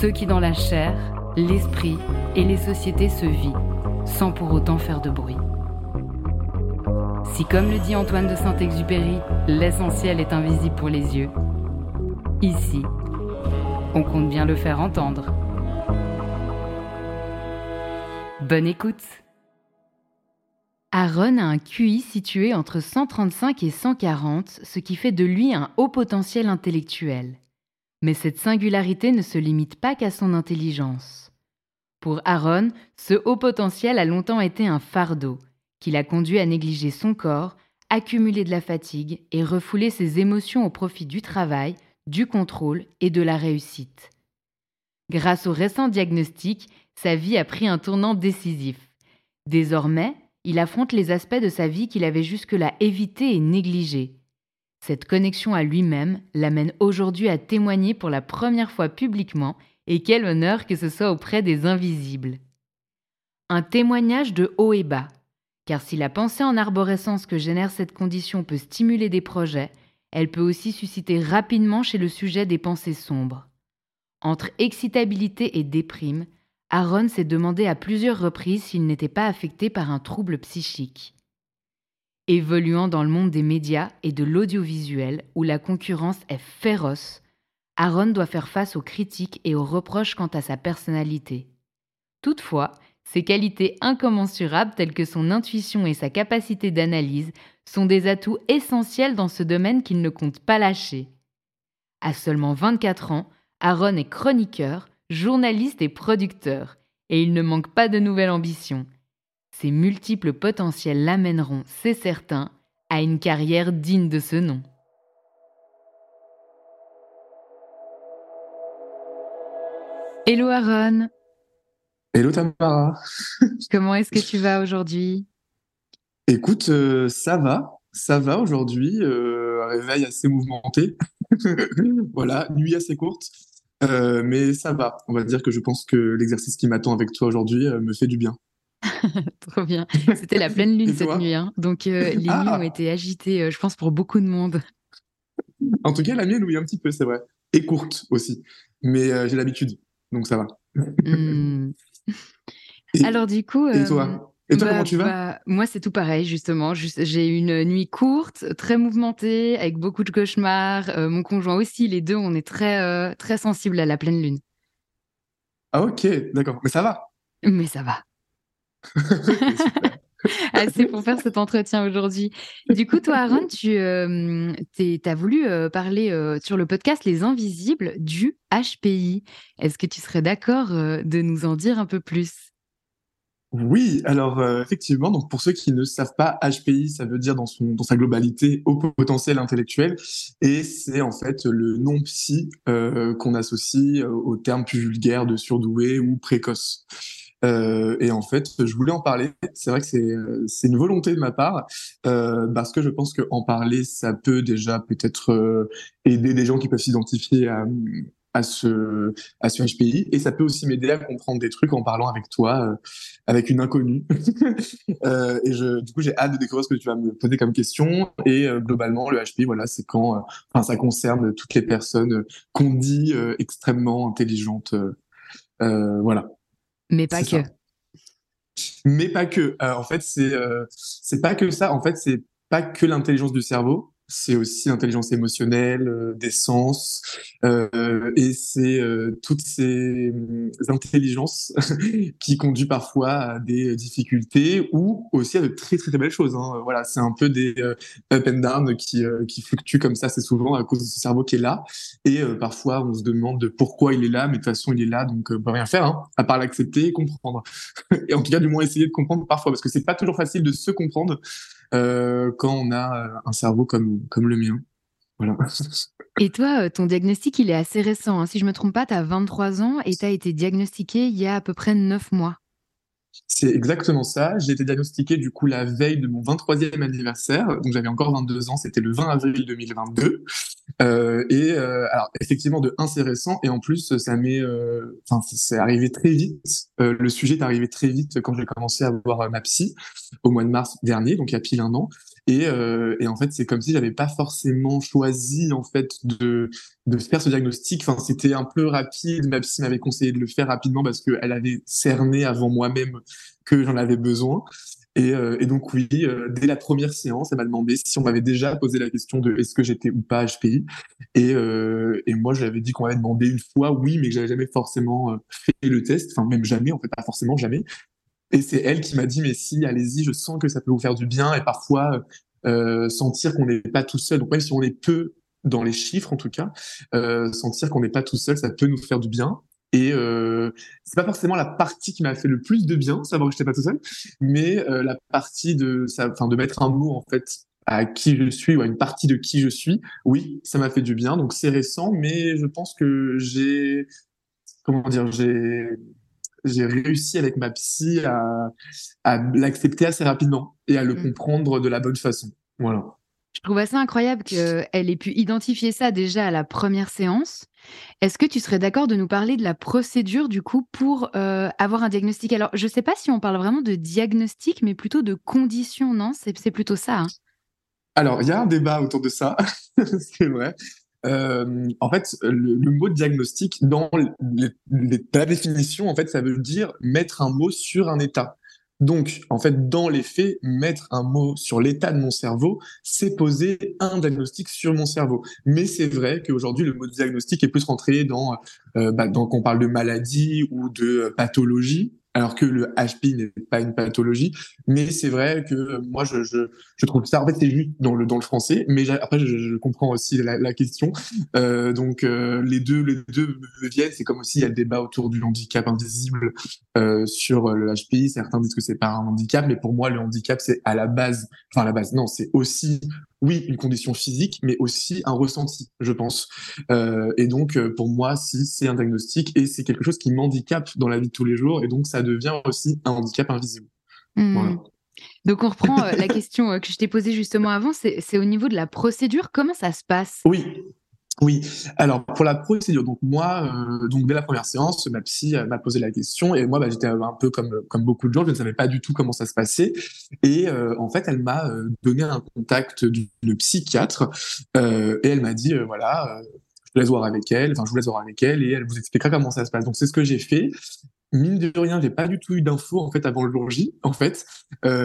ceux qui dans la chair, l'esprit et les sociétés se vivent, sans pour autant faire de bruit. Si comme le dit Antoine de Saint-Exupéry, l'essentiel est invisible pour les yeux, ici, on compte bien le faire entendre. Bonne écoute Aaron a un QI situé entre 135 et 140, ce qui fait de lui un haut potentiel intellectuel. Mais cette singularité ne se limite pas qu'à son intelligence. Pour Aaron, ce haut potentiel a longtemps été un fardeau, qui l'a conduit à négliger son corps, accumuler de la fatigue et refouler ses émotions au profit du travail, du contrôle et de la réussite. Grâce au récent diagnostic, sa vie a pris un tournant décisif. Désormais, il affronte les aspects de sa vie qu'il avait jusque-là évités et négligés. Cette connexion à lui-même l'amène aujourd'hui à témoigner pour la première fois publiquement, et quel honneur que ce soit auprès des invisibles. Un témoignage de haut et bas, car si la pensée en arborescence que génère cette condition peut stimuler des projets, elle peut aussi susciter rapidement chez le sujet des pensées sombres. Entre excitabilité et déprime, Aaron s'est demandé à plusieurs reprises s'il n'était pas affecté par un trouble psychique. Évoluant dans le monde des médias et de l'audiovisuel où la concurrence est féroce, Aaron doit faire face aux critiques et aux reproches quant à sa personnalité. Toutefois, ses qualités incommensurables telles que son intuition et sa capacité d'analyse sont des atouts essentiels dans ce domaine qu'il ne compte pas lâcher. À seulement 24 ans, Aaron est chroniqueur, journaliste et producteur, et il ne manque pas de nouvelles ambitions. Ses multiples potentiels l'amèneront, c'est certain, à une carrière digne de ce nom. Hello Aaron. Hello Tamara. Comment est-ce que tu vas aujourd'hui? Écoute, euh, ça va, ça va aujourd'hui. Euh, réveil assez mouvementé. voilà, nuit assez courte. Euh, mais ça va. On va dire que je pense que l'exercice qui m'attend avec toi aujourd'hui me fait du bien. Trop bien. C'était la pleine lune cette nuit. Hein. Donc, euh, les ah! nuits ont été agitées, euh, je pense, pour beaucoup de monde. En tout cas, la mienne, oui, un petit peu, c'est vrai. Et courte aussi. Mais euh, j'ai l'habitude, donc ça va. Hmm. Alors, du coup. Et toi? et toi, comment bah, tu vas? bah, Moi, c'est tout pareil, justement. J'ai une nuit courte, très mouvementée, avec beaucoup de cauchemars. mon conjoint aussi, les deux, on est très, très sensibles à la pleine lune. Ah, ok, d'accord. Mais ça va? Mais ça va. Assez pour faire cet entretien aujourd'hui. Du coup, toi, Aaron, tu euh, as voulu euh, parler euh, sur le podcast Les Invisibles du HPI. Est-ce que tu serais d'accord de nous en dire un peu plus? Oui, alors effectivement, donc pour ceux qui ne savent pas, HPI, ça veut dire dans, son, dans sa globalité au potentiel intellectuel, et c'est en fait le nom psy qu'on associe au terme plus vulgaire de surdoué ou précoce. Euh, et en fait, je voulais en parler. C'est vrai que c'est euh, une volonté de ma part euh, parce que je pense qu'en parler, ça peut déjà peut-être euh, aider des gens qui peuvent s'identifier à, à ce, à ce HPI. Et ça peut aussi m'aider à comprendre des trucs en parlant avec toi, euh, avec une inconnue. euh, et je, du coup, j'ai hâte de découvrir ce que tu vas me poser comme question. Et euh, globalement, le HPI, voilà, c'est quand, euh, enfin, ça concerne toutes les personnes qu'on dit extrêmement intelligentes. voilà. Mais pas que. Mais pas que. en fait, c'est c'est pas que ça. En fait, c'est pas que l'intelligence du cerveau c'est aussi l'intelligence émotionnelle, euh, des sens, euh, et c'est euh, toutes ces euh, intelligences qui conduisent parfois à des difficultés ou aussi à de très très, très belles choses. Hein. Voilà, c'est un peu des up and down qui, qui fluctuent comme ça, c'est souvent à cause de ce cerveau qui est là, et parfois on se demande de pourquoi il est là, mais de toute façon il est là, donc on peut rien faire, hein, à part l'accepter et comprendre. et en tout cas, du moins essayer de comprendre parfois, parce que c'est pas toujours facile de se comprendre. Euh, quand on a euh, un cerveau comme, comme le mien. Voilà. Et toi, euh, ton diagnostic, il est assez récent. Hein. Si je me trompe pas, tu as 23 ans et tu as été diagnostiqué il y a à peu près 9 mois. C'est exactement ça. J'ai été diagnostiqué du coup la veille de mon 23e anniversaire, donc j'avais encore 22 ans, c'était le 20 avril 2022. Euh, et euh, alors effectivement de un c'est récent et en plus ça m'est, euh, enfin c'est arrivé très vite. Euh, le sujet est arrivé très vite quand j'ai commencé à voir ma psy au mois de mars dernier, donc il y a pile un an. Et, euh, et, en fait, c'est comme si j'avais pas forcément choisi en fait de de faire ce diagnostic. Enfin, c'était un peu rapide. Ma psy m'avait conseillé de le faire rapidement parce qu'elle avait cerné avant moi-même que j'en avais besoin. Et, euh, et donc oui, euh, dès la première séance, elle m'a demandé si on m'avait déjà posé la question de est-ce que j'étais ou pas HPI. Et, euh, et moi, je lui avais dit qu'on m'avait demandé une fois oui, mais que j'avais jamais forcément fait le test. Enfin, même jamais, en fait, pas forcément jamais. Et c'est elle qui m'a dit, mais si, allez-y, je sens que ça peut vous faire du bien. Et parfois, sentir qu'on n'est pas tout seul. Donc même si on est peu dans les chiffres, en tout cas, sentir qu'on n'est pas tout seul, ça peut nous faire du bien. Et euh, c'est pas forcément la partie qui m'a fait le plus de bien, savoir que j'étais pas tout seul, mais euh, la partie de, enfin, de mettre un mot en fait à qui je suis ou à une partie de qui je suis. Oui, ça m'a fait du bien. Donc c'est récent, mais je pense que j'ai, comment dire, j'ai j'ai réussi avec ma psy à, à l'accepter assez rapidement et à le mm. comprendre de la bonne façon. Voilà. Je trouve assez incroyable qu'elle ait pu identifier ça déjà à la première séance. Est-ce que tu serais d'accord de nous parler de la procédure du coup pour euh, avoir un diagnostic? Alors, je ne sais pas si on parle vraiment de diagnostic, mais plutôt de conditions, non? C'est plutôt ça. Hein Alors, il y a un débat autour de ça, c'est vrai. Euh, en fait, le, mot diagnostic, dans la définition, en fait, ça veut dire mettre un mot sur un état. Donc, en fait, dans les faits, mettre un mot sur l'état de mon cerveau, c'est poser un diagnostic sur mon cerveau. Mais c'est vrai qu'aujourd'hui, le mot diagnostic est plus rentré dans, euh, bah, parle de maladie ou de pathologie alors que le HP n'est pas une pathologie. Mais c'est vrai que moi, je, je, trouve ça, en fait, c'est juste dans le, dans le français, mais après, je, je comprends aussi la, question. Euh, donc, euh, les deux les deux viennent. C'est comme aussi, il y a le débat autour du handicap invisible euh, sur le HPI. Certains disent que c'est pas un handicap, mais pour moi, le handicap, c'est à la base, enfin, à la base, non, c'est aussi oui, une condition physique, mais aussi un ressenti, je pense. Euh, et donc, euh, pour moi, si c'est un diagnostic et c'est quelque chose qui m'handicape dans la vie de tous les jours, et donc ça devient aussi un handicap invisible. Mmh. Donc, on reprend euh, la question que je t'ai posée justement avant, c'est au niveau de la procédure, comment ça se passe? Oui, oui, alors pour la procédure, donc moi, euh, donc dès la première séance, ma psy m'a posé la question et moi, bah, j'étais un peu comme comme beaucoup de gens, je ne savais pas du tout comment ça se passait et euh, en fait, elle m'a euh, donné un contact d'une psychiatre et elle m'a dit voilà, je te laisse voir avec elle, enfin je vous laisse voir avec elle et elle vous expliquera comment ça se passe. Donc c'est ce que j'ai fait. Mine de rien, j'ai pas du tout eu d'infos en fait avant le jour J. En fait,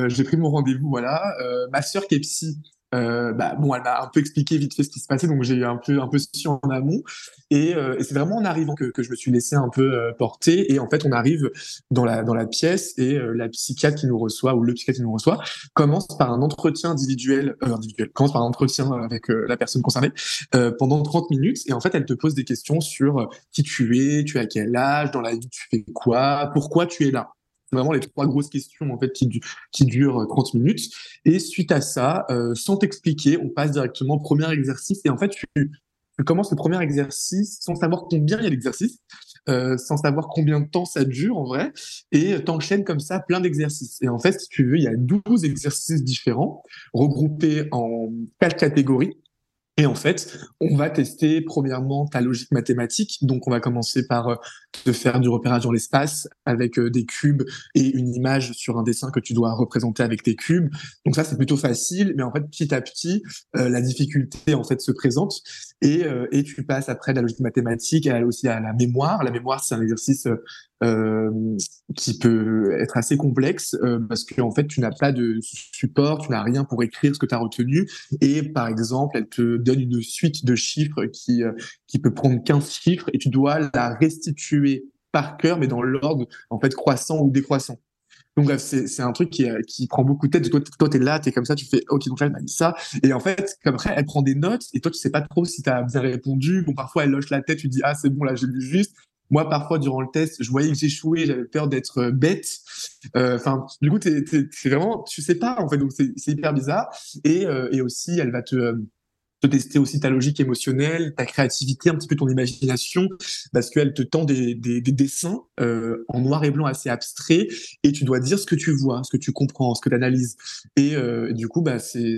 j'ai pris mon rendez-vous. Voilà, ma sœur qui est psy euh, bah, bon, elle m'a un peu expliqué vite fait ce qui se passait, donc j'ai un peu un peu su en amont. Et, euh, et c'est vraiment en arrivant que, que, je me suis laissé un peu euh, porter. Et en fait, on arrive dans la dans la pièce et euh, la psychiatre qui nous reçoit ou le psychiatre qui nous reçoit commence par un entretien individuel, individuel commence par un entretien avec la personne concernée pendant 30 minutes. Et en fait, elle te pose des questions sur qui tu es, tu as quel âge, dans la vie tu fais quoi, pourquoi tu es là vraiment les trois grosses questions en fait qui, durent 30 minutes. Et suite à ça, euh, sans t'expliquer, on passe directement au premier exercice. Et en fait, tu, tu commences le premier exercice sans savoir combien il y a d'exercices, euh, sans savoir combien de temps ça dure en vrai, et t'enchaînes comme ça plein d'exercices. Et en fait, si tu veux, il y a 12 exercices différents, regroupés en quatre catégories. Et en fait, on va tester premièrement ta logique mathématique. Donc, on va commencer par euh, te faire du repérage dans l'espace avec euh, des cubes et une image sur un dessin que tu dois représenter avec tes cubes. Donc ça, c'est plutôt facile, mais en fait, petit à petit, euh, la difficulté en fait se présente et, et tu passes après de la logique mathématique et aussi à la mémoire. La mémoire, c'est un exercice euh, qui peut être assez complexe euh, parce que en fait tu n'as pas de support, tu n'as rien pour écrire ce que tu as retenu et par exemple elle te donne une suite de chiffres qui euh, qui peut prendre 15 chiffres et tu dois la restituer par cœur mais dans l'ordre en fait croissant ou décroissant. Donc bref, c'est un truc qui, qui prend beaucoup de tête. Toi, toi t'es là, t'es comme ça, tu fais OK, donc là, elle m'a dit ça. Et en fait, comme après, elle prend des notes et toi, tu sais pas trop si tu as bien répondu. Bon, parfois, elle loche la tête, tu dis ah c'est bon là, j'ai lu juste. Moi, parfois, durant le test, je voyais que j'échouais, j'avais peur d'être euh, bête. Euh, enfin, du coup, c'est vraiment, tu sais pas, en fait, donc c'est hyper bizarre. Et, euh, et aussi, elle va te, te tester aussi ta logique émotionnelle, ta créativité, un petit peu ton imagination, parce qu'elle te tend des dessins euh, en noir et blanc assez abstraits, et tu dois dire ce que tu vois, ce que tu comprends, ce que tu analyses. Et euh, du coup, bah, c'est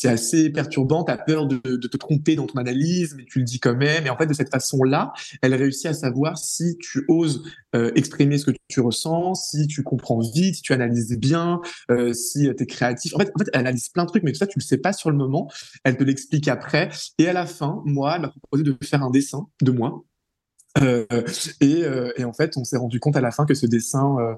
c'est assez perturbant, tu as peur de, te tromper dans ton analyse, mais tu le dis quand même. Et en fait, de cette façon-là, elle réussit à savoir si tu oses euh, exprimer ce que tu ressens, si tu comprends vite, si tu analyses bien, euh, si tu es créatif. En fait, elle analyse plein de trucs, mais tout ça, tu le sais pas sur le moment. Elle te l'explique après. Et à la fin, moi, elle m'a proposé de faire un dessin de moi. Euh, et, et, en fait, on s'est rendu compte à la fin que ce dessin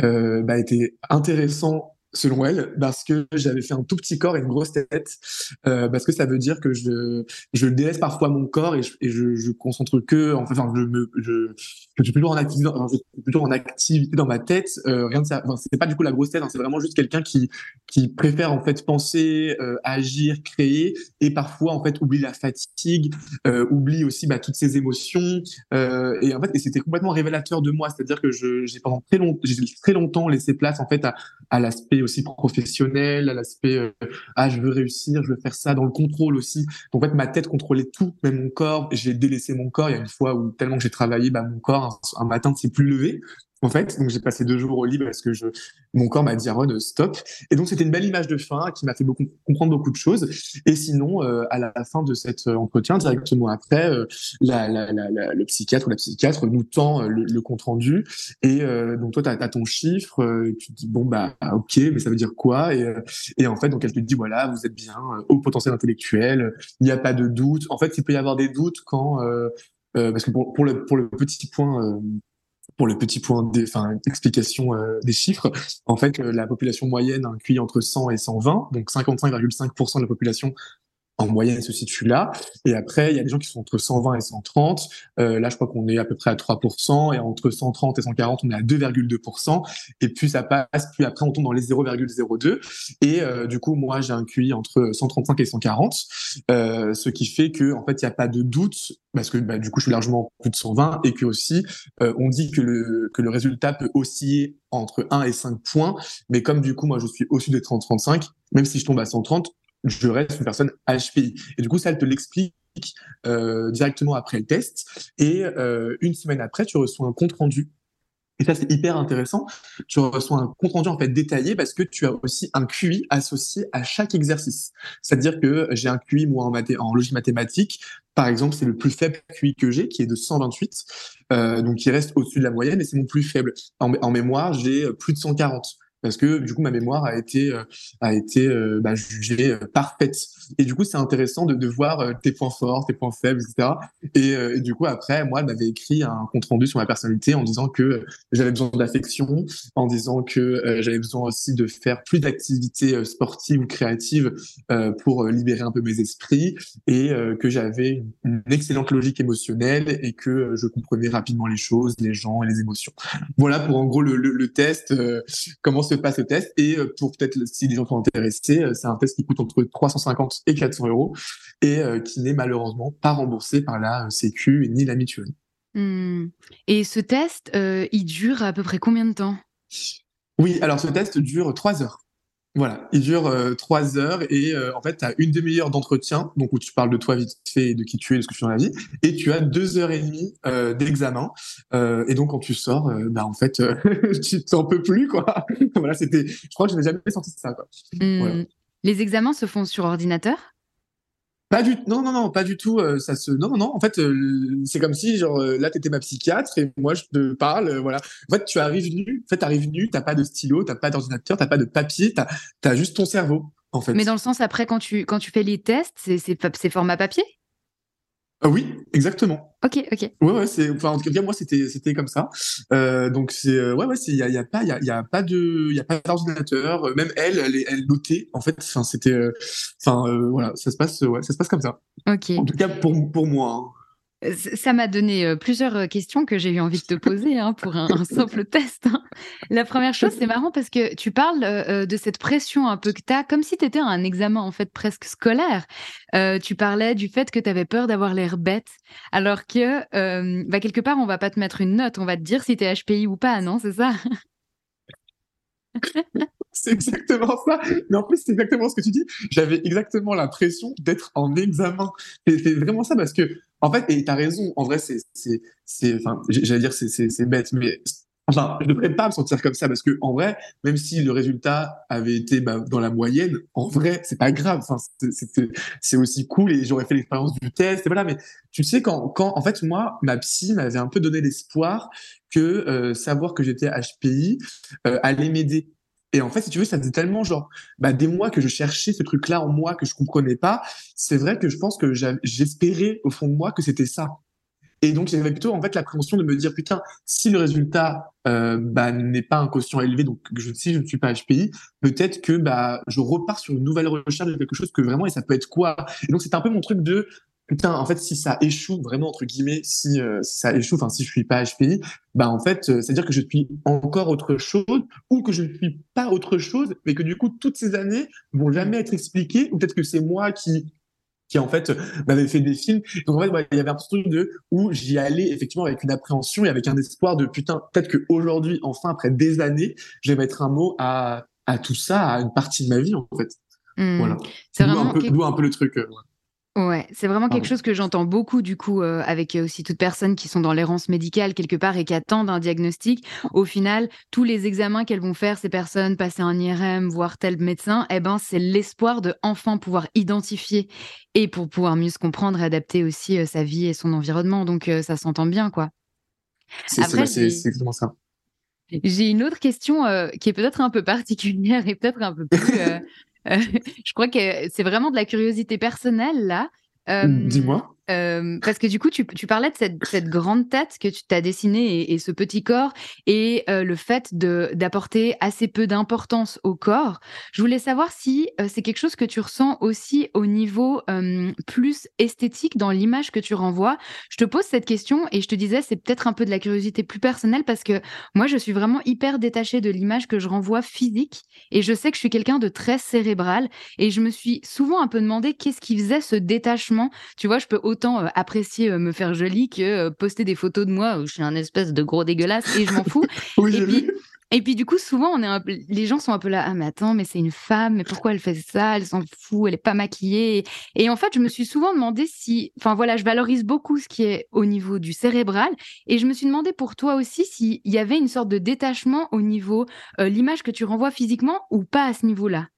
bah, était intéressant selon elle, parce que j'avais fait un tout petit corps et une grosse tête, euh, parce que ça veut dire que je, je délaisse parfois mon corps et je, je, concentre que, enfin, je je, je suis plutôt en activité, dans ma tête. Euh, rien de ça, c'est pas du coup la grosse tête, hein, c'est vraiment juste quelqu'un qui, qui préfère en fait penser, euh, agir, créer, et parfois en fait oublie la fatigue, euh, oublie aussi bah, toutes ses émotions, et en fait, et c'était complètement révélateur de moi, c'est-à-dire que je, j'ai pendant très longtemps, très longtemps laissé place en fait à, à l'aspect aussi professionnel, à l'aspect euh, ah je veux réussir, je veux faire ça, dans le contrôle aussi. Donc en fait ma tête contrôlait tout, même mon corps. J'ai délaissé mon corps. Il y a une fois où tellement que j'ai travaillé, bah mon corps un, matin ne s'est plus levé en fait. Donc j'ai passé deux jours au lit parce que je, mon corps m'a dit Aaron stop. Et donc c'était une belle image de fin qui m'a fait beaucoup comprendre beaucoup de choses. Et sinon, euh, à la fin de cet euh, entretien, directement après, euh, la, la, la, le psychiatre ou la psychiatre nous tend le, compte rendu. Et donc toi, tu as, ton chiffre, tu te dis bon bah ok, mais ça veut dire quoi? Et, et en fait, donc elle te dit voilà, vous êtes bien au potentiel intellectuel, il n'y a pas de doute. En fait, il peut y avoir des doutes quand parce que pour, pour, le, pour le petit point pour le petit point d'explication euh, des chiffres, en fait, euh, la population moyenne un QI entre 100 et 120, donc 55,5% de la population en moyenne se situe là. Et après, il y a des gens qui sont entre 120 et 130. Euh, là, je crois qu'on est à peu près à 3%. Et entre 130 et 140, on est à 2,2%. Et puis ça passe, puis après, on tombe dans les 0,02. Et euh, du coup, moi, j'ai un QI entre 135 et 140. Euh, ce qui fait que, en fait, il n'y a pas de doute, parce que bah, du coup, je suis largement plus de 120. Et que aussi, euh, on dit que le, que le résultat peut osciller entre 1 et 5 points. Mais comme du coup, moi, je suis au-dessus des 30-35, même si je tombe à 130, je reste une personne HPI. Et du coup, ça, elle te l'explique euh, directement après le test. Et euh, une semaine après, tu reçois un compte rendu. Et ça, c'est hyper intéressant. Tu reçois un compte rendu en fait détaillé parce que tu as aussi un QI associé à chaque exercice. C'est-à-dire que j'ai un QI moi en, logique mathématique. Par exemple, c'est le plus faible QI que j'ai, qui est de 128, euh, donc qui reste au-dessus de la moyenne, et c'est mon plus faible. En mémoire, j'ai plus de 140 parce que du coup ma mémoire a été euh, a été euh, bah, jugée euh, parfaite. Et du coup c'est intéressant de, voir tes points forts tes points faibles etc et, et du coup après moi elle m'avait écrit un compte rendu sur ma personnalité en disant que j'avais besoin d'affection en disant que j'avais besoin aussi de faire plus d'activités sportives ou créatives pour libérer un peu mes esprits et que j'avais une, excellente logique émotionnelle et que je comprenais rapidement les choses les gens et les émotions. Voilà pour en gros le, le, le test comment passe le test. Et euh, pour peut-être, si les gens sont intéressés, euh, c'est un test qui coûte entre 350 et 400 euros et euh, qui n'est malheureusement pas remboursé par la Sécu ni la mutuelle. Hmm. Et ce test, il dure à peu près combien de temps? Oui, alors ce test dure trois heures. Voilà, il dure euh, trois heures et euh, en fait, tu as une demi-heure d'entretien, donc où tu parles de toi vite fait, de qui tu es, de ce que tu fais dans la vie, et tu as deux heures et demie euh, d'examen. et donc, quand tu sors, bah en fait, tu t'en peux plus, quoi. voilà, c'était, je crois que je n'ai jamais senti ça, quoi. Mmh. Les examens se font sur ordinateur? Pas du non non non pas du tout euh, ça se non non non en fait euh, c'est comme si genre euh, là t'étais ma psychiatre et moi je te parle voilà. En fait tu arrives nu en fait t'arrives nu t'as pas de stylo t'as pas d'ordinateur t'as pas de papier t'as as juste ton cerveau en fait. Mais dans le sens après quand tu quand tu fais les tests c'est c'est format papier? Ah oui, exactement. Ok, ok. Ouais, ouais, c'est, enfin, en tout cas, moi, c'était, c'était comme ça. Euh, donc, c'est, euh, ouais, ouais, il y a, y a pas, il y a, y a, pas de, il y a pas d'ordinateur. Euh, même elle, elle, elle notait. En fait, enfin, c'était, euh, enfin, voilà, ça se passe, ouais, ça se passe comme ça. Ok. En tout cas, pour, pour moi. Hein. Ça m'a donné euh, plusieurs euh, questions que j'ai eu envie de te poser hein, pour un, simple test. Hein. La première chose, c'est marrant parce que tu parles euh, de cette pression un peu que tu as, comme si tu étais un examen en fait presque scolaire. tu parlais du fait que tu avais peur d'avoir l'air bête, alors que bah, quelque part, on va pas te mettre une note, on va te dire si tu es HPI ou pas, non C'est ça? C'est exactement ça. Mais en plus, c'est exactement ce que tu dis. J'avais exactement l'impression d'être en examen. C'est vraiment ça parce que, en fait, et t'as raison. En vrai, c'est, c'est, enfin, j'allais dire, c'est bête, mais Enfin, je ne devrais pas me sentir comme ça parce que en vrai, même si le résultat avait été bah, dans la moyenne, en vrai, c'est pas grave. Enfin, c'est aussi cool et j'aurais fait l'expérience du test. Et voilà, mais tu sais quand, quand, en fait, moi, ma psy m'avait un peu donné l'espoir que euh, savoir que j'étais HPI euh, allait m'aider. Et en fait, si tu veux, ça faisait tellement genre bah, des mois que je cherchais ce truc-là en moi que je comprenais pas. C'est vrai que je pense que j'espérais au fond de moi que c'était ça. Et donc, j'avais plutôt en fait l'appréhension de me dire putain, si le résultat euh, bah, n'est pas un quotient élevé, donc je, si je ne suis pas HPI, peut-être que bah je repars sur une nouvelle recherche de quelque chose que vraiment et ça peut être quoi? Et donc, c'est un peu mon truc de putain, en fait, si ça échoue vraiment entre guillemets, si, euh, si ça échoue, enfin si je suis pas HPI, bah en fait, euh, c'est à dire que je suis encore autre chose ou que je ne suis pas autre chose, mais que du coup toutes ces années vont jamais être expliquées ou peut-être que c'est moi qui qui en fait m'avait fait des films. Donc en fait, il y avait un truc de où j'y allais effectivement avec une appréhension et avec un espoir de putain, peut-être qu'aujourd'hui, enfin après des années, je vais mettre un mot à, à tout ça, à une partie de ma vie en fait. Mmh. Voilà. C'est vraiment un peu, un peu le truc. Euh, Ouais, c'est vraiment quelque chose que j'entends beaucoup du coup euh, avec euh, aussi toutes personnes qui sont dans l'errance médicale quelque part et qui attendent un diagnostic. Au final, tous les examens qu'elles vont faire ces personnes, passer un IRM, voir tel médecin, eh ben c'est l'espoir de enfin pouvoir identifier et pour pouvoir mieux se comprendre et adapter aussi euh, sa vie et son environnement. Donc ça s'entent bien quoi. C'est exactement ça. J'ai une autre question qui est peut-être un peu particulière et peut-être un peu plus je crois que c'est vraiment de la curiosité personnelle là. Dis-moi. Parce que du coup, tu, parlais de cette, grande tête que tu t'as dessinée et, ce petit corps et le fait d'apporter assez peu d'importance au corps. Je voulais savoir si c'est quelque chose que tu ressens aussi au niveau plus esthétique dans l'image que tu renvoies. Je te pose cette question et je te disais, c'est peut-être un peu de la curiosité plus personnelle parce que moi, je suis vraiment hyper détachée de l'image que je renvoie physique et je sais que je suis quelqu'un de très cérébral et je me suis souvent un peu demandé qu'est-ce qui faisait ce détachement. Tu vois, je peux autant euh, apprécier euh, me faire jolie que euh, poster des photos de moi où je suis un espèce de gros dégueulasse et je m'en fous. et, puis, et puis du coup, souvent, on est les gens sont un peu là, ah mais attends, mais c'est une femme, mais pourquoi elle fait ça? Elle s'en fout, elle est pas maquillée. Et en fait, je me suis souvent demandé si, enfin voilà, je valorise beaucoup ce qui est au niveau du cérébral, et je me suis demandé pour toi aussi s'il y avait une sorte de détachement au niveau l'image que tu renvoies physiquement ou pas à ce niveau-là?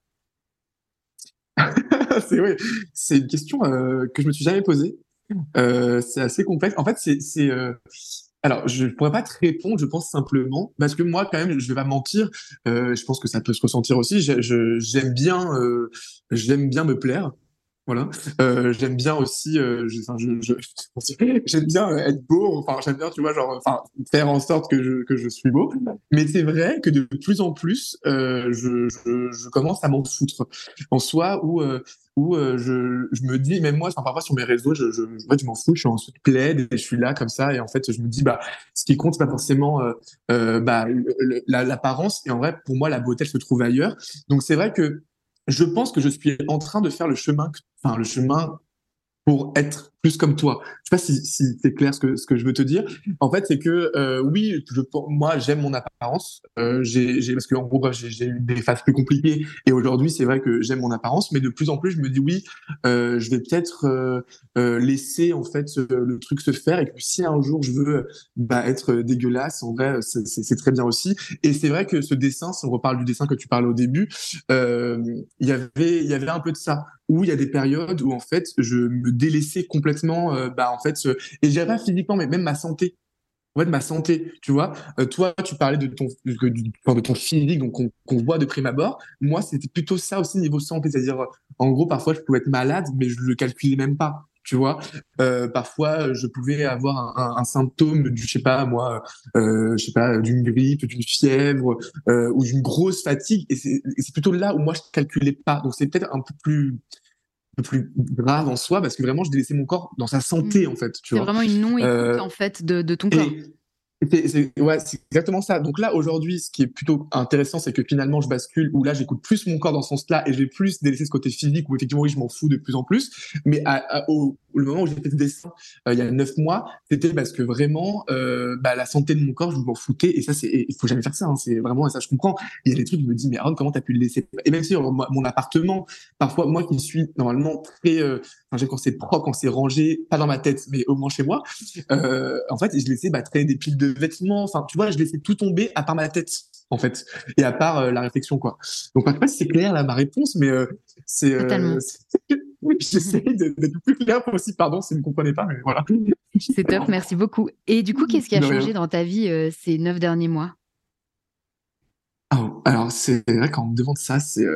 c'est oui, c'est une question que je me suis jamais posée. Euh, c'est assez complexe. En fait, c'est. Euh... Alors, je ne pourrais pas te répondre, je pense simplement, parce que moi, quand même, je vais pas mentir, euh, je pense que ça peut se ressentir aussi. J'aime bien, j'aime bien me plaire. Voilà. J'aime bien aussi, j'aime bien être beau. Enfin, j'aime bien, tu vois, genre, faire en sorte que je, suis beau. Mais c'est vrai que de plus en plus, je, je, commence à m'en foutre en soi, où, où euh, je, je me dis, même moi, enfin, parfois sur mes réseaux, je, je, en fait, je m'en fous, je suis en sous plaid et je suis là comme ça. Et en fait, je me dis, bah, ce qui compte, c'est pas forcément euh, bah, l'apparence. Et en vrai, pour moi, la beauté, elle se trouve ailleurs. Donc, c'est vrai que je pense que je suis en train de faire le chemin, enfin le chemin pour être plus comme toi. Je sais pas si, si c'est clair ce que, ce que je veux te dire. En fait, c'est que euh, oui, moi, j'aime mon apparence. Euh, j'ai, parce que en gros, j'ai, eu des phases plus compliquées et aujourd'hui, c'est vrai que j'aime mon apparence, mais de plus en plus, je me dis oui, euh, je vais peut-être laisser en fait le truc se faire et que si un jour je veux bah, être dégueulasse, en vrai, c'est, c'est, très bien aussi. Et c'est vrai que ce dessin, si on reparle du dessin que tu parlais au début, il y avait, il y avait un peu de ça où il y a des périodes où en fait je me délaissais complètement euh, bah en fait et je pas physiquement mais même ma santé. En fait ma santé tu vois euh, toi tu parlais de ton de, ton physique donc qu'on voit de prime abord. Moi c'était plutôt ça aussi niveau santé c'est-à-dire en gros parfois je pouvais être malade mais je le calculais même pas tu vois. Euh, parfois je pouvais avoir un, symptôme du je sais pas moi euh, je sais pas d'une grippe d'une fièvre euh, ou d'une grosse fatigue et c'est plutôt là où moi je calculais pas. Donc c'est peut-être un peu plus peu plus grave en soi parce que vraiment je délaissais mon corps dans sa santé mmh. en fait tu vois vraiment une non écoute euh, en fait de, de ton corps c'est ouais, c'est exactement ça. Donc là, aujourd'hui, ce qui est plutôt intéressant, c'est que finalement, je bascule où là, j'écoute plus mon corps dans ce sens-là et j'ai plus délaissé ce côté physique où effectivement, oui, je m'en fous de plus en plus. Mais à, au, le moment où j'ai fait ce dessin, euh, il y a neuf mois, c'était parce que vraiment, euh, bah, la santé de mon corps, je m'en foutais. Et ça, c'est, il faut jamais faire ça. Hein, c'est vraiment, ça, je comprends. Il y a des trucs, je me dis, mais Aaron, comment t'as pu le laisser? Et même si mon appartement, parfois, moi qui suis normalement très, euh, enfin, quand c'est propre, quand c'est rangé, pas dans ma tête, mais au moins chez moi, en fait, je laissais bah, traîner des piles de vêtements. Enfin, tu vois, je laissais tout tomber à part ma tête, en fait, et à part euh, la réflexion, quoi. Donc, je sais pas si c'est clair là ma réponse, mais euh, c'est. Euh, j'essaie d'être le plus clair possible. Pardon si vous ne comprenez pas, mais voilà. C'est top, merci beaucoup. Et du coup, qu'est-ce qui a changé dans ta vie ces neuf derniers mois? Ah, alors, c'est vrai qu'en me demande ça, c'est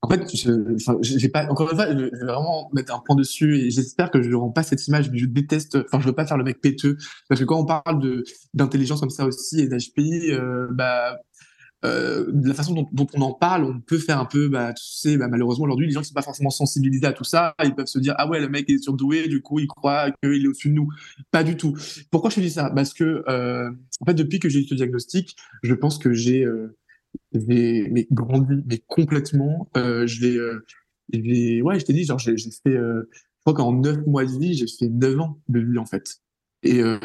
en fait, je, j'ai pas encore une fois, je, vais vraiment mettre un point dessus et j'espère que je ne rends pas cette image, mais je déteste. Enfin, je veux pas faire le mec péteux parce que quand on parle d'intelligence comme ça aussi et d'HPI, euh, bah euh, de la façon dont, on en parle, on peut faire un peu, bah, tu sais, bah, malheureusement aujourd'hui, les gens qui sont pas forcément sensibilisés à tout ça, ils peuvent se dire ah ouais, le mec est surdoué, du coup il croit qu'il est au-dessus de nous. Pas du tout. Pourquoi je te dis ça? Parce que euh, en fait, depuis que j'ai eu ce diagnostic, je pense que j'ai euh, mais grandi, mais complètement. Euh, je l'ai, euh, ouais, je t'ai dit, genre, j'ai fait, euh, je crois qu'en neuf mois de vie, j'ai fait neuf ans de vie en fait. Et euh,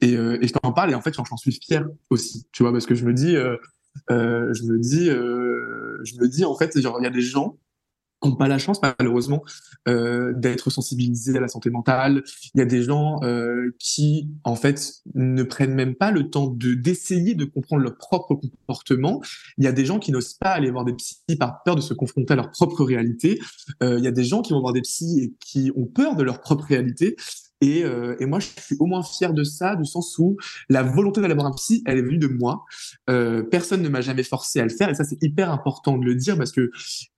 et, euh, et je t'en parle et en fait, j'en suis fier aussi, tu vois, parce que je me dis, euh, je me dis, je me dis en fait, il y a des gens n'ont pas la chance malheureusement euh, d'être sensibilisés à la santé mentale. Il y a des gens euh, qui en fait ne prennent même pas le temps de d'essayer de comprendre leur propre comportement. Il y a des gens qui n'osent pas aller voir des psys par peur de se confronter à leur propre réalité. Euh, il y a des gens qui vont voir des psys et qui ont peur de leur propre réalité. Et, euh, et, moi, je suis au moins fier de ça, du sens où la volonté d'aller voir un psy, elle est venue de moi. Euh, personne ne m'a jamais forcé à le faire, et ça c'est hyper important de le dire parce que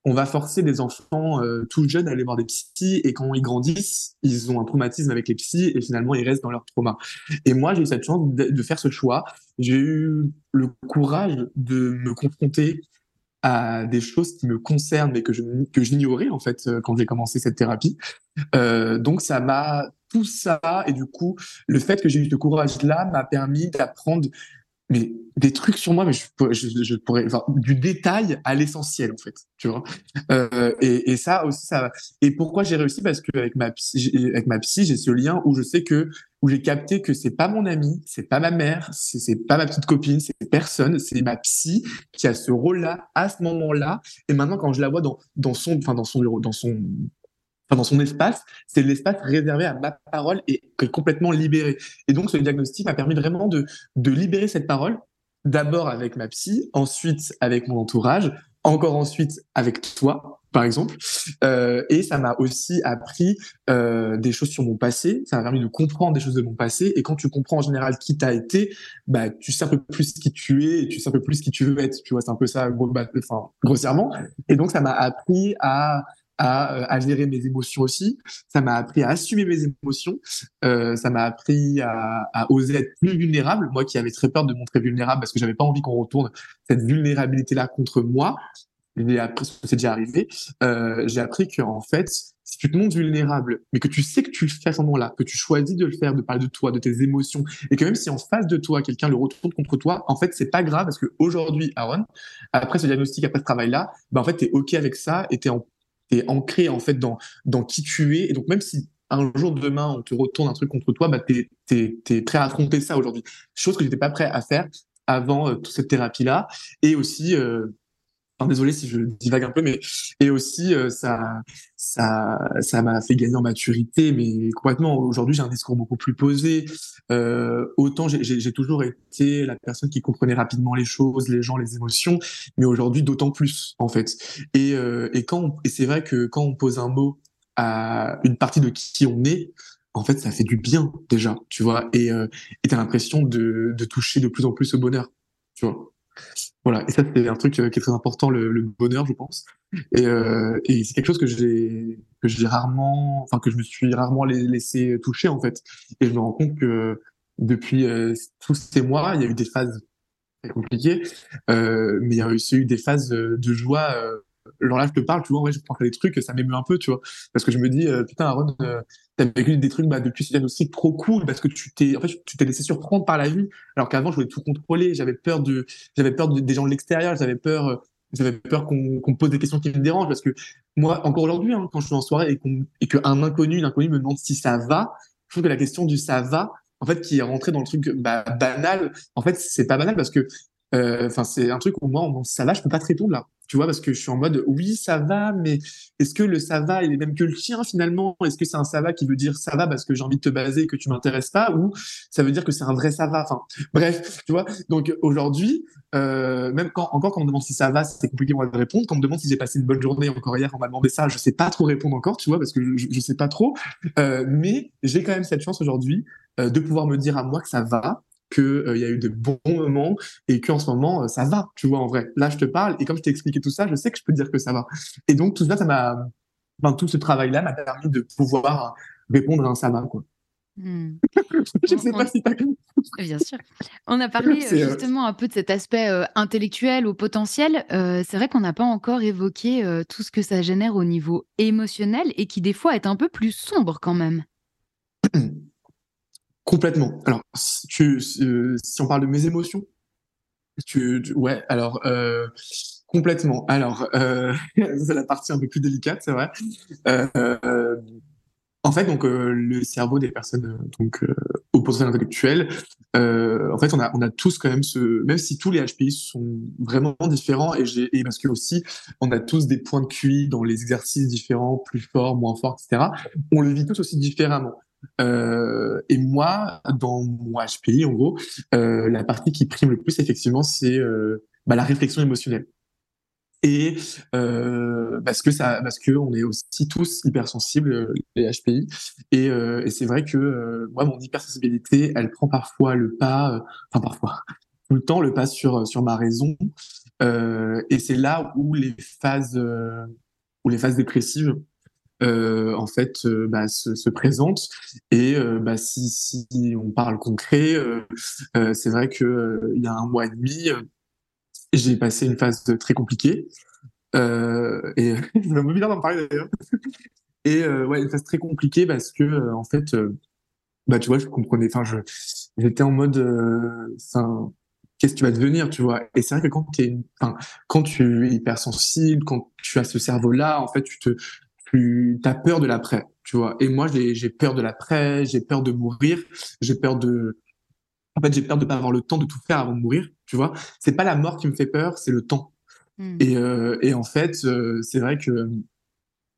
on va forcer des enfants euh, tout jeunes à aller voir des psys, et quand ils grandissent, ils ont un traumatisme avec les psys, et finalement ils restent dans leur trauma. Et moi, j'ai eu cette chance de, faire ce choix. J'ai eu le courage de me confronter à des choses qui me concernent mais que je que j'ignorais en fait quand j'ai commencé cette thérapie. Donc ça m'a tout ça et du coup le fait que j'ai eu ce courage là m'a permis d'apprendre mais des trucs sur moi, mais je, je, pourrais, du détail à l'essentiel en fait, tu vois. Euh, et, et, ça aussi, ça. Et pourquoi j'ai réussi? Parce que avec ma psy, avec ma psy, j'ai ce lien où je sais que où j'ai capté que c'est pas mon ami, c'est pas ma mère, c'est pas ma petite copine, c'est personne, c'est ma psy qui a ce rôle-là à ce moment-là. Et maintenant, quand je la vois dans dans son, enfin dans son dans son dans son espace, c'est l'espace réservé à ma parole et complètement libéré. Et donc, ce diagnostic m'a permis vraiment de, de libérer cette parole, d'abord avec ma psy, ensuite avec mon entourage, encore ensuite avec toi, par exemple. Euh, et ça m'a aussi appris euh, des choses sur mon passé. Ça m'a permis de comprendre des choses de mon passé. Et quand tu comprends en général qui t'as été, bah, tu sais un peu plus qui tu es et tu sais un peu plus qui tu veux être. Tu vois, c'est un peu ça, bah, enfin, grossièrement. Et donc, ça m'a appris à à, euh, à, gérer mes émotions aussi. Ça m'a appris à assumer mes émotions. Euh, ça m'a appris à, à, oser être plus vulnérable. Moi qui avais très peur de montrer vulnérable parce que j'avais pas envie qu'on retourne cette vulnérabilité-là contre moi. J'ai appris, c'est déjà arrivé. Euh, j'ai appris qu'en fait, si tu te montres vulnérable, mais que tu sais que tu le fais à ce moment-là, que tu choisis de le faire, de parler de toi, de tes émotions, et que même si en face de toi, quelqu'un le retourne contre toi, en fait, c'est pas grave parce que aujourd'hui, Aaron, après ce diagnostic, après ce travail-là, ben en fait, t'es ok avec ça et t'es en t'es ancré en fait dans dans qui tu es et donc même si un jour, demain, on te retourne un truc contre toi, bah, t'es, es, prêt à affronter ça aujourd'hui. Chose que j'étais pas prêt à faire avant toute cette thérapie-là. Et aussi, désolé si je divague un peu, mais et aussi euh, ça, ça, ça m'a fait gagner en maturité, mais complètement. Aujourd'hui, j'ai un discours beaucoup plus posé. Euh, autant j'ai toujours été la personne qui comprenait rapidement les choses, les gens, les émotions, mais aujourd'hui d'autant plus en fait. Et, euh, et quand et c'est vrai que quand on pose un mot à une partie de qui on est, en fait, ça fait du bien déjà, tu vois. Et euh, t'as l'impression de, de toucher de plus en plus au bonheur, tu vois. Voilà, et ça c'est un truc euh, qui est très important, le, bonheur, je pense. Et, euh, et c'est quelque chose que j'ai que j'ai rarement, enfin que je me suis rarement laissé toucher en fait. Et je me rends compte que depuis euh, tous ces mois, il y a eu des phases très compliquées, euh, mais il y a aussi eu des phases de joie genre là je te parle tu vois ouais je prends des trucs ça m'émeut un peu tu vois. Parce que je me dis euh, putain Aaron euh, t'as vécu des trucs bah, depuis ce diagnostic trop cool parce que tu t'es en fait tu t'es laissé surprendre par la vie alors qu'avant je voulais tout contrôler. J'avais peur de j'avais peur des gens de l'extérieur j'avais peur euh, j'avais peur qu'on qu'on me pose des questions qui me dérangent parce que moi encore aujourd'hui hein, quand je suis en soirée et et qu'un inconnu une inconnue me demande si ça va je trouve que la question du ça va en fait qui est rentré dans le truc bah, banal en fait c'est pas banal parce que euh, enfin c'est un truc où moi ça va je peux pas te répondre là tu vois, parce que je suis en mode oui, ça va, mais est-ce que le ça va, il est même que le chien finalement? Est-ce que c'est un ça va qui veut dire ça va parce que j'ai envie de te baser et que tu m'intéresses pas, ou ça veut dire que c'est un vrai ça va? Enfin, bref, tu vois? Donc aujourd'hui, euh, même quand encore quand on me demande si ça va, c'est compliqué moi de répondre. Quand on me demande si j'ai passé une bonne journée encore hier, on m'a demandé ça, je sais pas trop répondre encore, tu vois, parce que je, je sais pas trop. Euh, mais j'ai quand même cette chance aujourd'hui euh, de pouvoir me dire à moi que ça va qu'il euh, y a eu de bons moments et qu'en ce moment, euh, ça va, tu vois, en vrai. Là, je te parle et comme je t'ai expliqué tout ça, je sais que je peux te dire que ça va. Et donc, tout ça, ça m'a, enfin, tout ce travail-là m'a permis de pouvoir répondre à un ça va, quoi. Hmm. je ne sais pas si tu Bien sûr. On a parlé euh, justement un peu de cet aspect intellectuel ou potentiel. c'est vrai qu'on n'a pas encore évoqué tout ce que ça génère au niveau émotionnel et qui des fois est un peu plus sombre quand même. Complètement. Alors, euh, si on parle de mes émotions, tu, ouais, alors euh, complètement. Alors, euh, c'est la partie un peu plus délicate, c'est vrai. En fait, donc le cerveau des personnes donc au potentiel intellectuel, en fait, on a on a tous quand même ce, même si tous les HPI sont vraiment différents et parce que aussi on a tous des points de QI dans les exercices différents, plus forts, moins forts, etc. On le vit tous aussi différemment. Euh, et moi, dans mon HPI, en gros, euh, la partie qui prime le plus, effectivement, c'est euh, bah, la réflexion émotionnelle. Et parce que ça, parce que on est aussi tous hypersensibles les HPI. Et, et c'est vrai que moi, mon hypersensibilité, elle prend parfois le pas, enfin parfois, tout le temps le pas sur sur ma raison. et c'est là où les phases, où les phases dépressives euh, en fait euh, bah, se, se, présente et euh, bah, si, on parle concret c'est vrai que il y a un mois et demi j'ai passé une phase très compliquée. Je me bien d'en parler d'ailleurs. Et ouais une phase très compliquée parce que en fait bah tu vois je comprenais enfin je j'étais en mode qu'est-ce que tu vas devenir, tu vois? Et c'est vrai que quand, es, quand tu es hypersensible, quand tu as ce cerveau-là, en fait, tu te, tu as peur de l'après, tu vois. Et moi, j'ai peur de l'après, j'ai peur de mourir, j'ai peur de, en fait, j'ai peur de pas avoir le temps de tout faire avant de mourir, tu vois. C'est pas la mort qui me fait peur, c'est le temps. Hmm. Et, euh, et, en fait, euh, c'est vrai que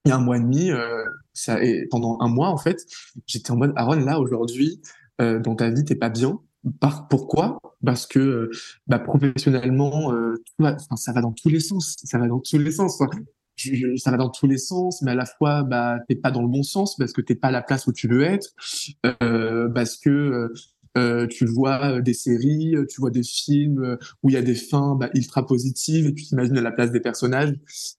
il y a un mois et demi, euh, ça, et pendant un mois, en fait, j'étais en mode Aaron, là aujourd'hui, euh, dans ta vie, t'es pas bien. Par, pourquoi? Parce que bah, professionnellement, ça va dans tous les sens. Ça va dans tous les sens ça va dans tous les sens, mais à la fois, bah, t'es pas dans le bon sens parce que t'es pas à la place où tu veux être, euh, parce que euh, tu vois des séries, tu vois des films où il y a des fins bah, ultra positives et tu t'imagines à la place des personnages.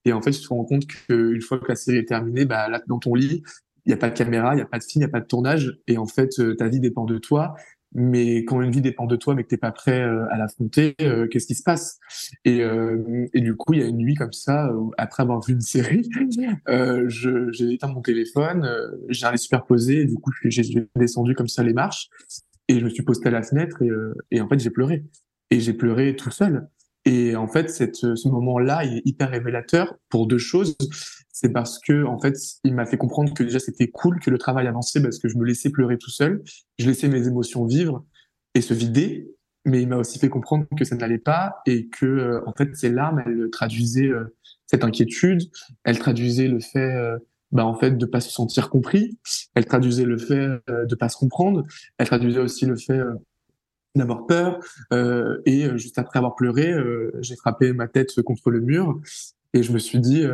Et en fait, tu te rends compte qu'une fois que la série est terminée, bah, là, dans ton lit, il n'y a pas de caméra, il n'y a pas de film, il n'y a pas de tournage. Et en fait, ta vie dépend de toi mais quand une vie dépend de toi mais que t'es pas prêt euh, à l'affronter, euh, qu'est-ce qui se passe? Et, euh, et du coup, il y a une nuit comme ça, après avoir vu une série, j'ai éteint mon téléphone, j'ai allé superposer, et du coup, j'ai descendu comme ça les marches et je me suis posté à la fenêtre et, et en fait, j'ai pleuré. Et j'ai pleuré tout seul. Et en fait, cette, ce moment-là est hyper révélateur pour deux choses. C'est parce que, en fait, il m'a fait comprendre que déjà c'était cool que le travail avançait parce que je me laissais pleurer tout seul. Je laissais mes émotions vivre et se vider. Mais il m'a aussi fait comprendre que ça n'allait pas et que, euh, en fait, ces larmes, elles traduisaient euh, cette inquiétude. Elles traduisaient le fait, euh, bah, en fait, de pas se sentir compris. Elles traduisaient le fait de pas se comprendre. Elles traduisaient aussi le fait d'avoir peur. Euh, et euh, juste après avoir pleuré, euh, j'ai frappé ma tête contre le mur et je me suis dit,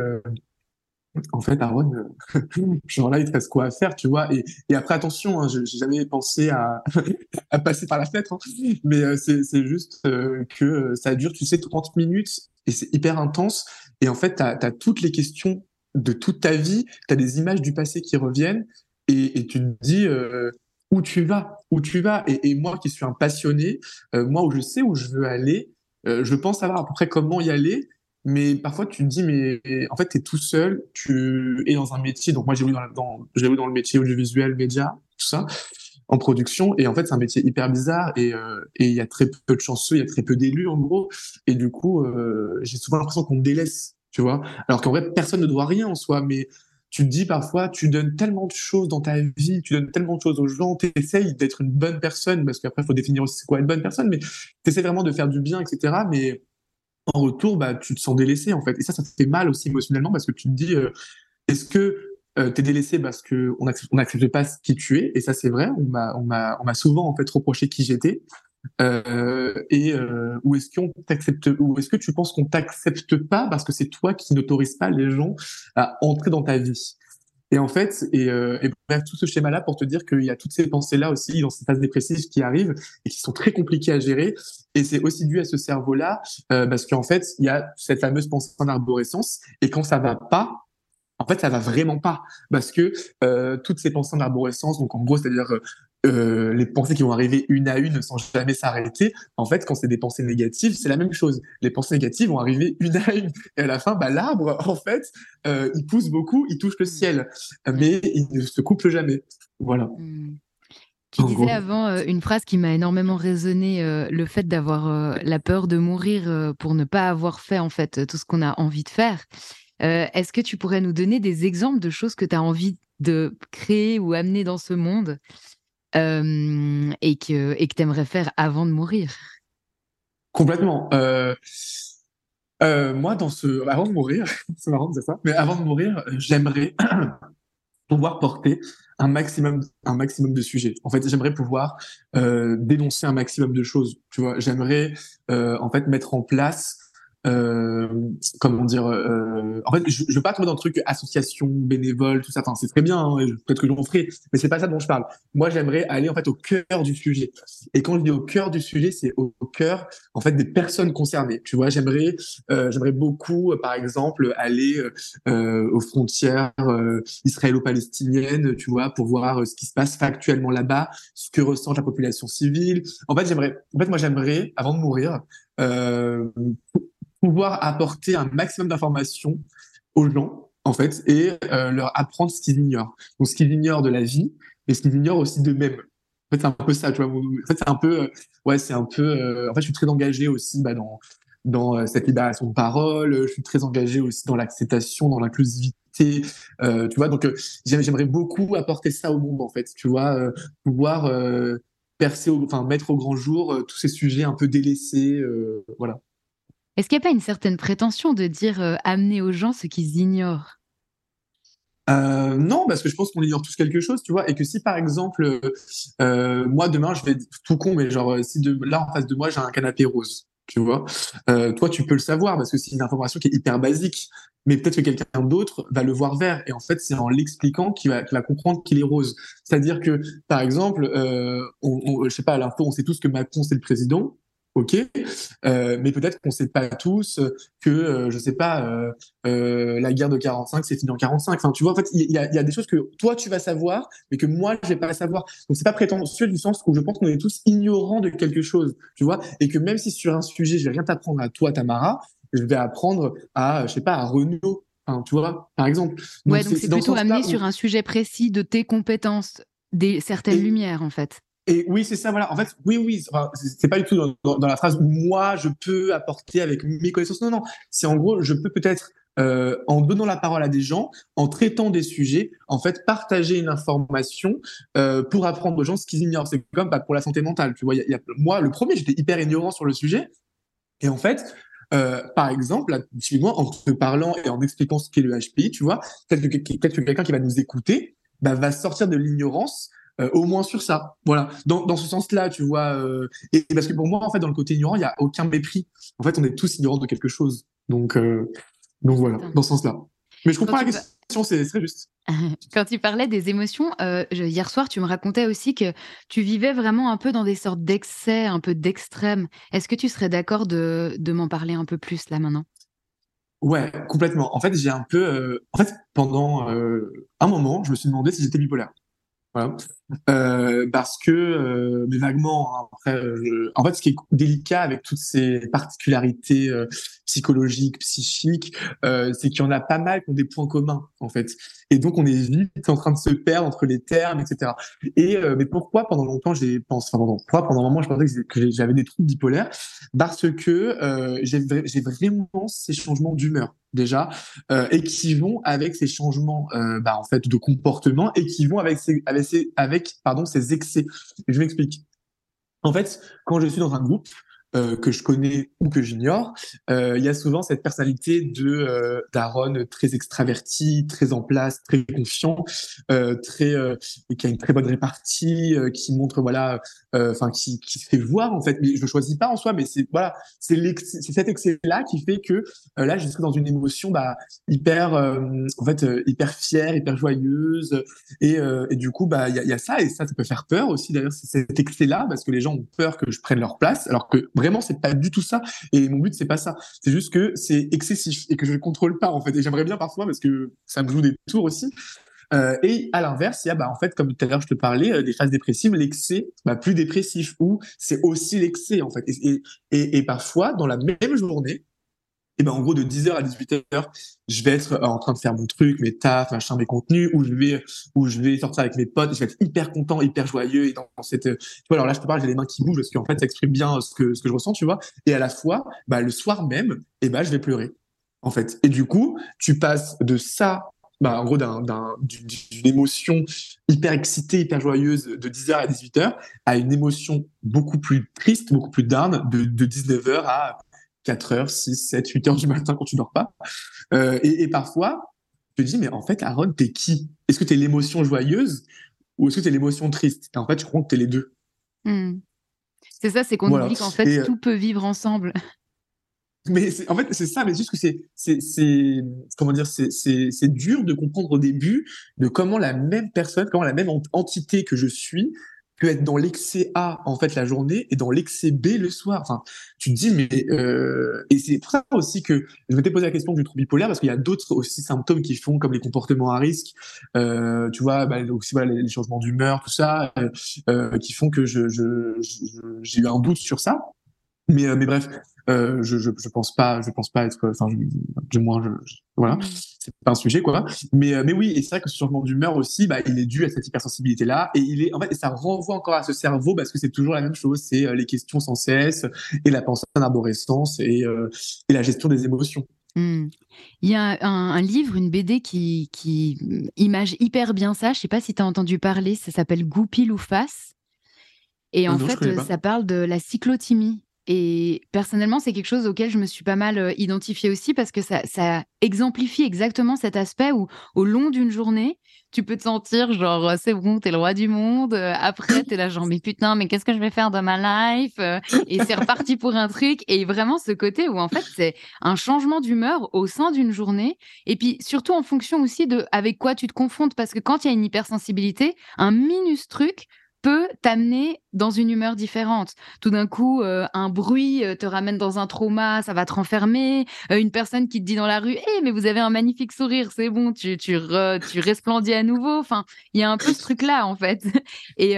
en fait, Aaron, genre là, il te reste quoi à faire, tu vois? Et, et après, attention, hein, j'ai jamais pensé à, passer par la fenêtre, hein, mais c'est juste que ça dure, tu sais, 30 minutes et c'est hyper intense. Et en fait, tu as, toutes les questions de toute ta vie, tu as des images du passé qui reviennent et, et tu te dis où tu vas, où tu vas? Et, moi qui suis un passionné, euh, moi où je sais où je veux aller, euh, je pense savoir à peu près comment y aller. Mais parfois tu te dis, mais en fait, tu es tout seul, tu es dans un métier. Donc moi, j'ai dans, dans, dans le métier audiovisuel, média, tout ça, en production. Et en fait, c'est un métier hyper bizarre et euh, il y a très peu de chanceux, il y a très peu d'élus en gros. Et du coup, j'ai souvent l'impression qu'on me délaisse, tu vois. Alors qu'en vrai, personne ne doit rien en soi, mais tu te dis parfois, tu donnes tellement de choses dans ta vie, tu donnes tellement de choses aux gens, tu essayes d'être une bonne personne, parce qu'après, il faut définir aussi c'est quoi une bonne personne, mais tu essaies vraiment de faire du bien, etc. Mais en retour, bah, tu te sens délaissé, en fait. Et ça, ça te fait mal aussi émotionnellement, parce que tu te dis, euh, est-ce que euh, tu es délaissé parce qu'on n'accepte pas qui tu es? Et ça, c'est vrai, on m'a souvent en fait reproché qui j'étais. Euh, et euh, ou est-ce qu'on t'accepte est-ce que tu penses qu'on t'accepte pas parce que c'est toi qui n'autorise pas les gens à entrer dans ta vie? Et en fait et, euh, et bref tout ce schéma là pour te dire qu'il y a toutes ces pensées là aussi dans ces phases dépressives qui arrivent et qui sont très compliquées à gérer. Et c'est aussi dû à ce cerveau là euh, parce qu'en fait il y a cette fameuse pensée en arborescence. Et quand ça va pas en fait, ça va vraiment pas. Parce que euh, toutes ces pensées en arborescence, donc en gros, c'est-à-dire euh, les pensées qui vont arriver une à une sans jamais s'arrêter. En fait, quand c'est des pensées négatives, c'est la même chose. Les pensées négatives vont arriver une à une. Et à la fin, bah, l'arbre, en fait, euh, il pousse beaucoup, il touche le mm. ciel, mais il ne se coupe jamais. Voilà. Mm. Tu disais avant euh, une phrase qui m'a énormément résonné, le fait d'avoir la peur de mourir pour ne pas avoir fait en fait tout ce qu'on a envie de faire. Est-ce que tu pourrais nous donner des exemples de choses que tu as envie de créer ou amener dans ce monde et que et que tu faire avant de mourir Complètement. Euh, euh, moi, dans ce, avant de mourir, c'est marrant dire ça, mais avant de mourir, j'aimerais pouvoir porter un maximum, un maximum de sujets. En fait, j'aimerais pouvoir euh, dénoncer un maximum de choses. Tu vois, j'aimerais en fait mettre en place euh, comment dire euh, en fait je, je veux pas tomber dans le truc association bénévole tout ça. Enfin c'est très bien hein, peut-être que j'en ferai mais c'est pas ça dont je parle. Moi j'aimerais aller en fait au cœur du sujet. Et quand je dis au cœur du sujet c'est au, cœur en fait des personnes concernées. Tu vois j'aimerais euh, j'aimerais beaucoup par exemple aller euh, aux frontières euh, israélo-palestiniennes tu vois pour voir ce qui se passe factuellement là-bas ce que ressent la population civile. En fait j'aimerais en fait moi j'aimerais avant de mourir euh, pouvoir apporter un maximum d'informations aux gens, en fait, et euh, leur apprendre ce qu'ils ignorent. Donc, ce qu'ils ignorent de la vie, et ce qu'ils ignorent aussi d'eux-mêmes. En fait, c'est un peu ça, tu vois. En fait, c'est un peu, euh, ouais, c'est un peu. Euh, en fait, je suis très engagé aussi bah, dans dans cette libération de parole. Je suis très engagé aussi dans l'acceptation, dans l'inclusivité. tu vois, donc j'aimerais beaucoup apporter ça au monde, en fait. Tu vois, pouvoir percer, enfin mettre au grand jour tous ces sujets un peu délaissés, voilà. Est-ce qu'il n'y a pas une certaine prétention de dire euh, amener aux gens ce qu'ils ignorent? Euh, non, parce que je pense qu'on ignore tous quelque chose, tu vois, et que si par exemple, euh, moi demain, je vais tout con, mais genre là en face de moi j'ai un canapé rose, tu vois, toi tu peux le savoir parce que c'est une information qui est hyper basique, mais peut-être que quelqu'un d'autre va le voir vert, et en fait c'est en l'expliquant qu'il va, va, comprendre qu'il est rose. C'est-à-dire que par exemple, on, on, je sais pas, à l'info, on sait tous que Macron c'est le président, ok, euh, mais peut-être qu'on ne sait pas tous que, euh, je sais pas, euh, la guerre de 45, c'est fini en 45. Enfin, tu vois, en fait, il y, a, des choses que toi, tu vas savoir, mais que moi, je vais pas savoir. Donc, c'est pas prétentieux du sens où je pense qu'on est tous ignorants de quelque chose, tu vois, et que même si sur un sujet, je vais rien t'apprendre à toi, Tamara, je vais apprendre à, je sais pas, à Renaud, tu vois, par exemple. Ouais, donc c'est plutôt amené sur un sujet précis de tes compétences, des certaines lumières, en fait. Et oui, c'est ça, voilà. En fait, oui, oui, c'est pas du tout dans, la phrase moi, je peux apporter avec mes connaissances. Non, non. C'est en gros, je peux peut-être, euh, en donnant la parole à des gens, en traitant des sujets, en fait, partager une information euh, pour apprendre aux gens ce qu'ils ignorent. C'est comme bah, pour la santé mentale. Tu vois, y a, moi, le premier, j'étais hyper ignorant sur le sujet. Et en fait, euh, par exemple, là, moi, en te parlant et en expliquant ce qu'est le HPI, tu vois, peut-être que, que quelqu'un qui va nous écouter bah, va sortir de l'ignorance euh, au moins sur ça. Voilà. Dans, dans ce sens-là, tu vois. Euh, et, parce que pour moi, en fait, dans le côté ignorant, il n'y a aucun mépris. En fait, on est tous ignorants de quelque chose. Donc, euh, donc voilà, dans ce sens-là. Mais je comprends la question, c'est très juste. Quand tu parlais des émotions, hier soir, tu me racontais aussi que tu vivais vraiment un peu dans des sortes d'excès, un peu d'extrême. Est-ce que tu serais d'accord de, de m'en parler un peu plus là maintenant? Ouais, complètement. En fait, j'ai un peu. en fait, pendant un moment, je me suis demandé si j'étais bipolaire. Euh, parce que, euh, mais vaguement, hein, après, euh, en fait, ce qui est délicat avec toutes ces particularités psychologiques, psychiques, c'est qu'il y en a pas mal qui ont des points communs, en fait. Et donc, on est vite en train de se perdre entre les termes, etc. Et mais pourquoi pendant longtemps j'ai pensé, enfin, pourquoi pendant un moment je pensais que j'avais des troubles bipolaires? Parce que j'ai vraiment ces changements d'humeur déjà et qui vont avec ces changements bah, en fait de comportement et qui vont avec ces, avec avec pardon ces excès. je m'explique. En fait, quand je suis dans un groupe, euh, que je connais ou que j'ignore, euh, il y a souvent cette personnalité de euh, d'Aaron très extraverti, très en place, très confiant, euh, très qui a une très bonne répartie, qui montre voilà, enfin qui se fait voir en fait. Mais je le choisis pas en soi, mais c'est voilà, c'est cet excès là qui fait que là je suis dans une émotion bah hyper en fait hyper fière, hyper joyeuse et, et du coup bah il y a, y a, ça et ça ça peut faire peur aussi d'ailleurs cet excès là parce que les gens ont peur que je prenne leur place alors que Vraiment, c'est pas du tout ça. Et mon but, c'est pas ça. C'est juste que c'est excessif et que je ne contrôle pas, en fait. Et j'aimerais bien parfois, parce que ça me joue des tours aussi. Euh, et à l'inverse, il y a, bah, en fait, comme tout à l'heure je te parlais, euh, des phases dépressives, l'excès, bah, plus dépressif, ou c'est aussi l'excès, en fait. Et, et, et, parfois, dans la même journée, et ben en gros de 10h à 18h, je vais être euh, en train de faire mon truc, mes tafs, machin, mes contenus, où je vais où je vais sortir avec mes potes, je vais être hyper content, hyper joyeux et dans, cette vois alors là je te parle, j'ai les mains qui bougent parce qu'en fait ça exprime bien ce que ce que je ressens, tu vois. Et à la fois, bah le soir même, et ben je vais pleurer en fait. Et du coup, tu passes de ça bah, en gros, d'un, d'une émotion hyper excitée, hyper joyeuse de 10h à 18h à une émotion beaucoup plus triste, beaucoup plus down de, de 19h à 4 heures, 6, 7, 8 heures du matin quand tu dors pas. Euh, et, et, parfois, je te dis, mais en fait, Aaron, t'es qui? Est-ce que t'es l'émotion joyeuse ou est-ce que t'es l'émotion triste? Et en fait, je crois que t'es les deux. Hmm. C'est ça, c'est qu'on oublie qu'en fait, euh, tout peut vivre ensemble. Mais en fait, c'est ça, mais juste que c'est, c'est, comment dire, c'est dur de comprendre au début de comment la même personne, comment la même entité que je suis peut être dans l'excès A en fait la journée et dans l'excès B le soir. Enfin, tu te dis mais euh... et c'est pour ça aussi que je m'étais posé la question du trouble bipolaire parce qu'il y a d'autres aussi symptômes qui font comme les comportements à risque, euh, tu vois, bah, voilà, les, changements d'humeur, tout ça, euh, euh qui font que je, je, j'ai eu un doute sur ça. Mais, euh, mais bref, euh, je, je, je, pense pas, je pense pas être, enfin, du moins, je, voilà, mm. c'est pas un sujet quoi. Mais, euh, mais oui, et c'est vrai que ce changement d'humeur aussi, bah, il est dû à cette hypersensibilité là, et il est, en fait, ça renvoie encore à ce cerveau parce que c'est toujours la même chose, c'est les questions sans cesse et la pensée en arborescence et, et la gestion des émotions. Mm. Il y a un, livre, une BD qui, qui image hyper bien ça. Je sais pas si tu as entendu parler. Ça s'appelle Goupil ou Face. Et en fait, ça parle de la cyclothymie. Et personnellement, c'est quelque chose auquel je me suis pas mal euh, identifiée aussi parce que ça, ça exemplifie exactement cet aspect où, au long d'une journée, tu peux te sentir genre, c'est bon, t'es le roi du monde. Euh, après, t'es là, genre, mais putain, mais qu'est-ce que je vais faire de ma life euh, Et c'est reparti pour un truc. Et vraiment, ce côté où, en fait, c'est un changement d'humeur au sein d'une journée. Et puis, surtout en fonction aussi de avec quoi tu te confrontes. Parce que quand il y a une hypersensibilité, un minus truc peut t'amener dans une humeur différente. Tout d'un coup, euh, un bruit euh, te ramène dans un trauma, ça va te renfermer. Euh, une personne qui te dit dans la rue, hé, mais vous avez un magnifique sourire, c'est bon, tu, tu, resplendis à nouveau. Enfin, il y a un peu ce truc-là, en fait. Et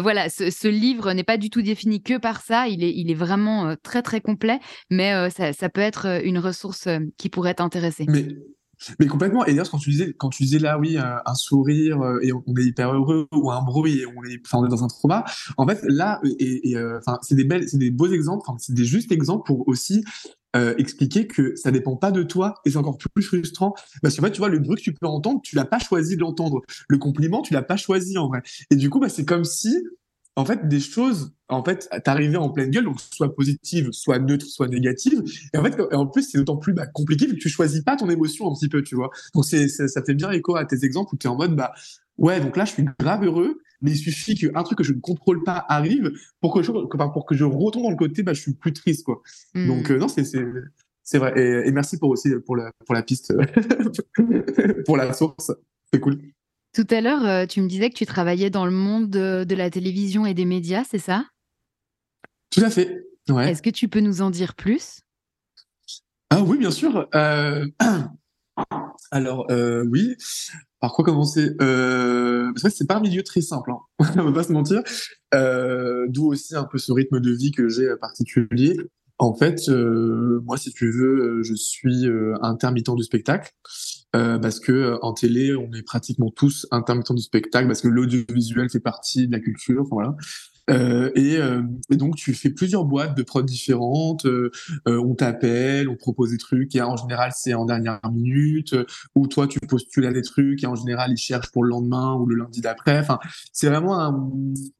voilà, ce, livre n'est pas du tout défini que par ça. Il est, il est vraiment très, très complet, mais ça, peut être une ressource qui pourrait t'intéresser. Mais complètement. Et d'ailleurs, quand tu disais, quand tu disais là, oui, un, sourire et on, est hyper heureux, ou un bruit et on est, enfin, on est dans un trauma. En fait, là, et, enfin, c'est des belles, c'est des beaux exemples. c'est des justes exemples pour aussi euh, expliquer que ça dépend pas de toi et c'est encore plus frustrant parce qu'en fait tu vois le bruit que tu peux entendre tu l'as pas choisi de l'entendre le compliment tu l'as pas choisi en vrai et du coup bah c'est comme si en fait des choses en fait t'arrivaient en pleine gueule donc soit positive soit neutre soit négative et en fait en plus c'est d'autant plus bah, compliqué que tu choisis pas ton émotion un petit peu tu vois donc c'est ça fait bien écho à tes exemples où tu es en mode bah ouais donc là je suis grave heureux mais il suffit qu'un truc que je ne contrôle pas arrive pour que je, pour que je retombe dans le côté, bah, je suis plus triste, quoi. Hmm. Donc, euh, non, c'est, c'est, vrai. Et, merci pour aussi pour la, pour la piste, pour la source. C'est cool. Tout à l'heure, euh, tu me disais que tu travaillais dans le monde de, la télévision et des médias, c'est ça? Tout à fait. Ouais. Est-ce que tu peux nous en dire plus? Ah oui, bien sûr. Euh... Alors euh, oui, par quoi commencer? Euh, Parce que c'est pas un milieu très simple, hein. on va pas se mentir. D'où aussi un peu ce rythme de vie que j'ai particulier. En fait, moi, si tu veux, je suis intermittent du spectacle. Euh, parce que en télé, on est pratiquement tous intermittents du spectacle, parce que l'audiovisuel fait partie de la culture. Voilà. Euh, et, euh, et, donc tu fais plusieurs boîtes de prod différentes, euh, on t'appelle, on propose des trucs, et en général c'est en dernière minute, ou toi tu postules à des trucs, et en général ils cherchent pour le lendemain ou le lundi d'après. Enfin, c'est vraiment un,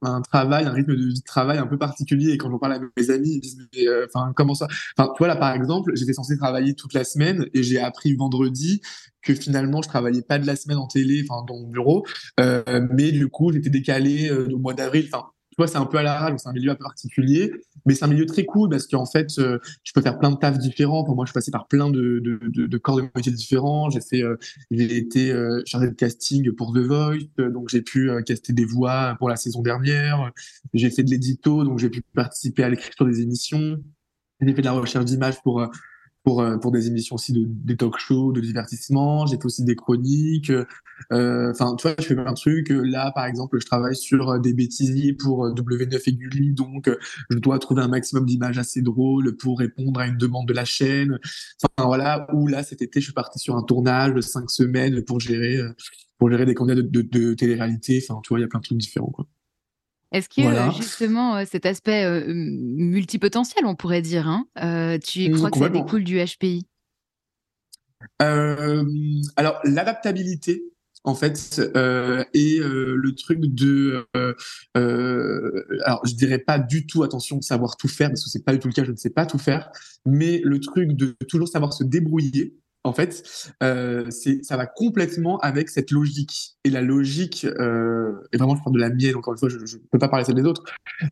un, travail, un rythme de vie de travail un peu particulier. Et quand j'en parle à mes amis, ils disent mais, enfin comment ça? Enfin, tu vois là par exemple, j'étais censé travailler toute la semaine et j'ai appris vendredi que finalement je travaillais pas de la semaine en télé, enfin dans mon bureau, euh, mais du coup j'étais décalé au mois d'avril. Enfin, tu vois, c'est un peu à la rage, c'est un milieu un peu particulier, mais c'est un milieu très cool parce qu'en fait, euh, je peux faire plein de tafs différents. Pour moi, je suis passé par plein de, de, de, de corps de métier différents. J'ai fait, euh, j'ai été euh, chargé de casting pour The Voice, donc j'ai pu caster des voix pour la saison dernière. J'ai fait de l'édito, donc j'ai pu participer à l'écriture des émissions. J'ai fait de la recherche d'images pour pour, euh, pour des émissions aussi de des talk shows, de divertissement. J'ai fait aussi des chroniques. Euh, enfin, tu vois, je fais plein de trucs. Là, par exemple, je travaille sur des bêtises pour W9 et Gulli, donc je dois trouver un maximum d'images assez drôles pour répondre à une demande de la chaîne. Enfin, voilà. Ou là, cet été, je suis parti sur un tournage de cinq semaines pour gérer pour gérer des candidats de, de, de télé-réalité. Enfin, tu vois, il y a plein de trucs différents, quoi. Est-ce que euh, justement euh, cet aspect euh, multipotentiel, on pourrait dire, hein, tu mmh, crois que ça découle du HPI Alors l'adaptabilité, en fait, et le truc de, alors je dirais pas du tout attention de savoir tout faire parce que c'est pas du tout le cas, je ne sais pas tout faire, mais le truc de toujours savoir se débrouiller en fait, euh, ça va complètement avec cette logique. Et la logique, euh, et vraiment, je parle de la mienne, encore une fois, je ne peux pas parler celle des autres.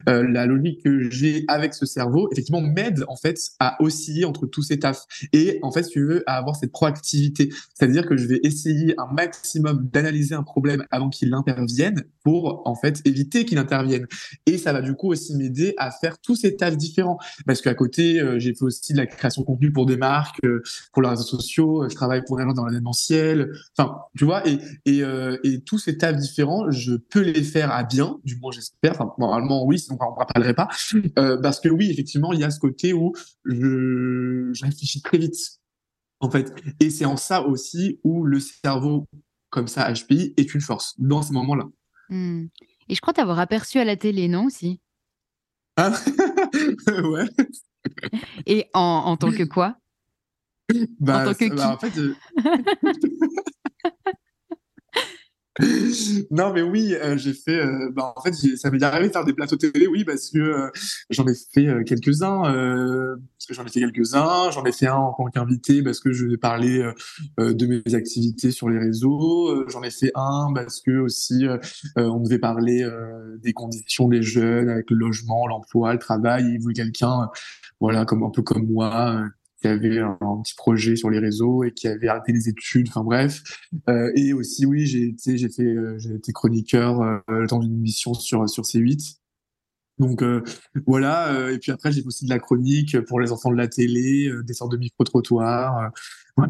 Euh, la logique que j'ai avec ce cerveau, effectivement, m'aide en fait à osciller entre tous ces tafs. Et en fait, si tu veux, à avoir cette proactivité. C'est-à-dire que je vais essayer un maximum d'analyser un problème avant qu'il intervienne pour en fait éviter qu'il intervienne. Et ça va du coup aussi m'aider à faire tous ces tafs différents. Parce qu'à côté, j'ai fait aussi de la création de contenu pour des marques, pour les réseaux sociaux je travaille pour gens dans l'événementiel. Enfin, tu vois, et, et, euh, et, tous ces tafs différents, je peux les faire à bien, du moins j'espère. Enfin, normalement, oui, sinon on ne rappellerait pas. Euh, parce que oui, effectivement, il y a ce côté où je, je réfléchis très vite, en fait. Et c'est en ça aussi où le cerveau, comme ça, HPI, est une force dans ces moments-là. Hmm. Et je crois t'avoir aperçu à la télé, non aussi? Ah ouais. Et en, en tant que quoi? bah, en que bah, fait, euh, non, mais oui, euh, j'ai fait. Euh, bah, en fait, ça m'est arrivé de faire des plateaux télé, oui, parce que j'en ai fait quelques-uns. parce que j'en ai fait quelques-uns. J'en ai fait un en tant qu'invité parce que je vais parler de mes activités sur les réseaux. j'en ai fait un parce que aussi on devait parler des conditions des jeunes avec le logement, l'emploi, le travail. Il voulait quelqu'un, voilà, comme un peu comme moi qui avait un, petit projet sur les réseaux et qui avait arrêté les études, enfin bref. Euh, et aussi, oui, j'ai été, j'ai fait, euh, j'ai été chroniqueur euh, dans une émission sur sur C8. Donc euh, voilà. et puis après, j'ai fait aussi de la chronique pour les enfants de la télé, des sortes de micro-trottoirs.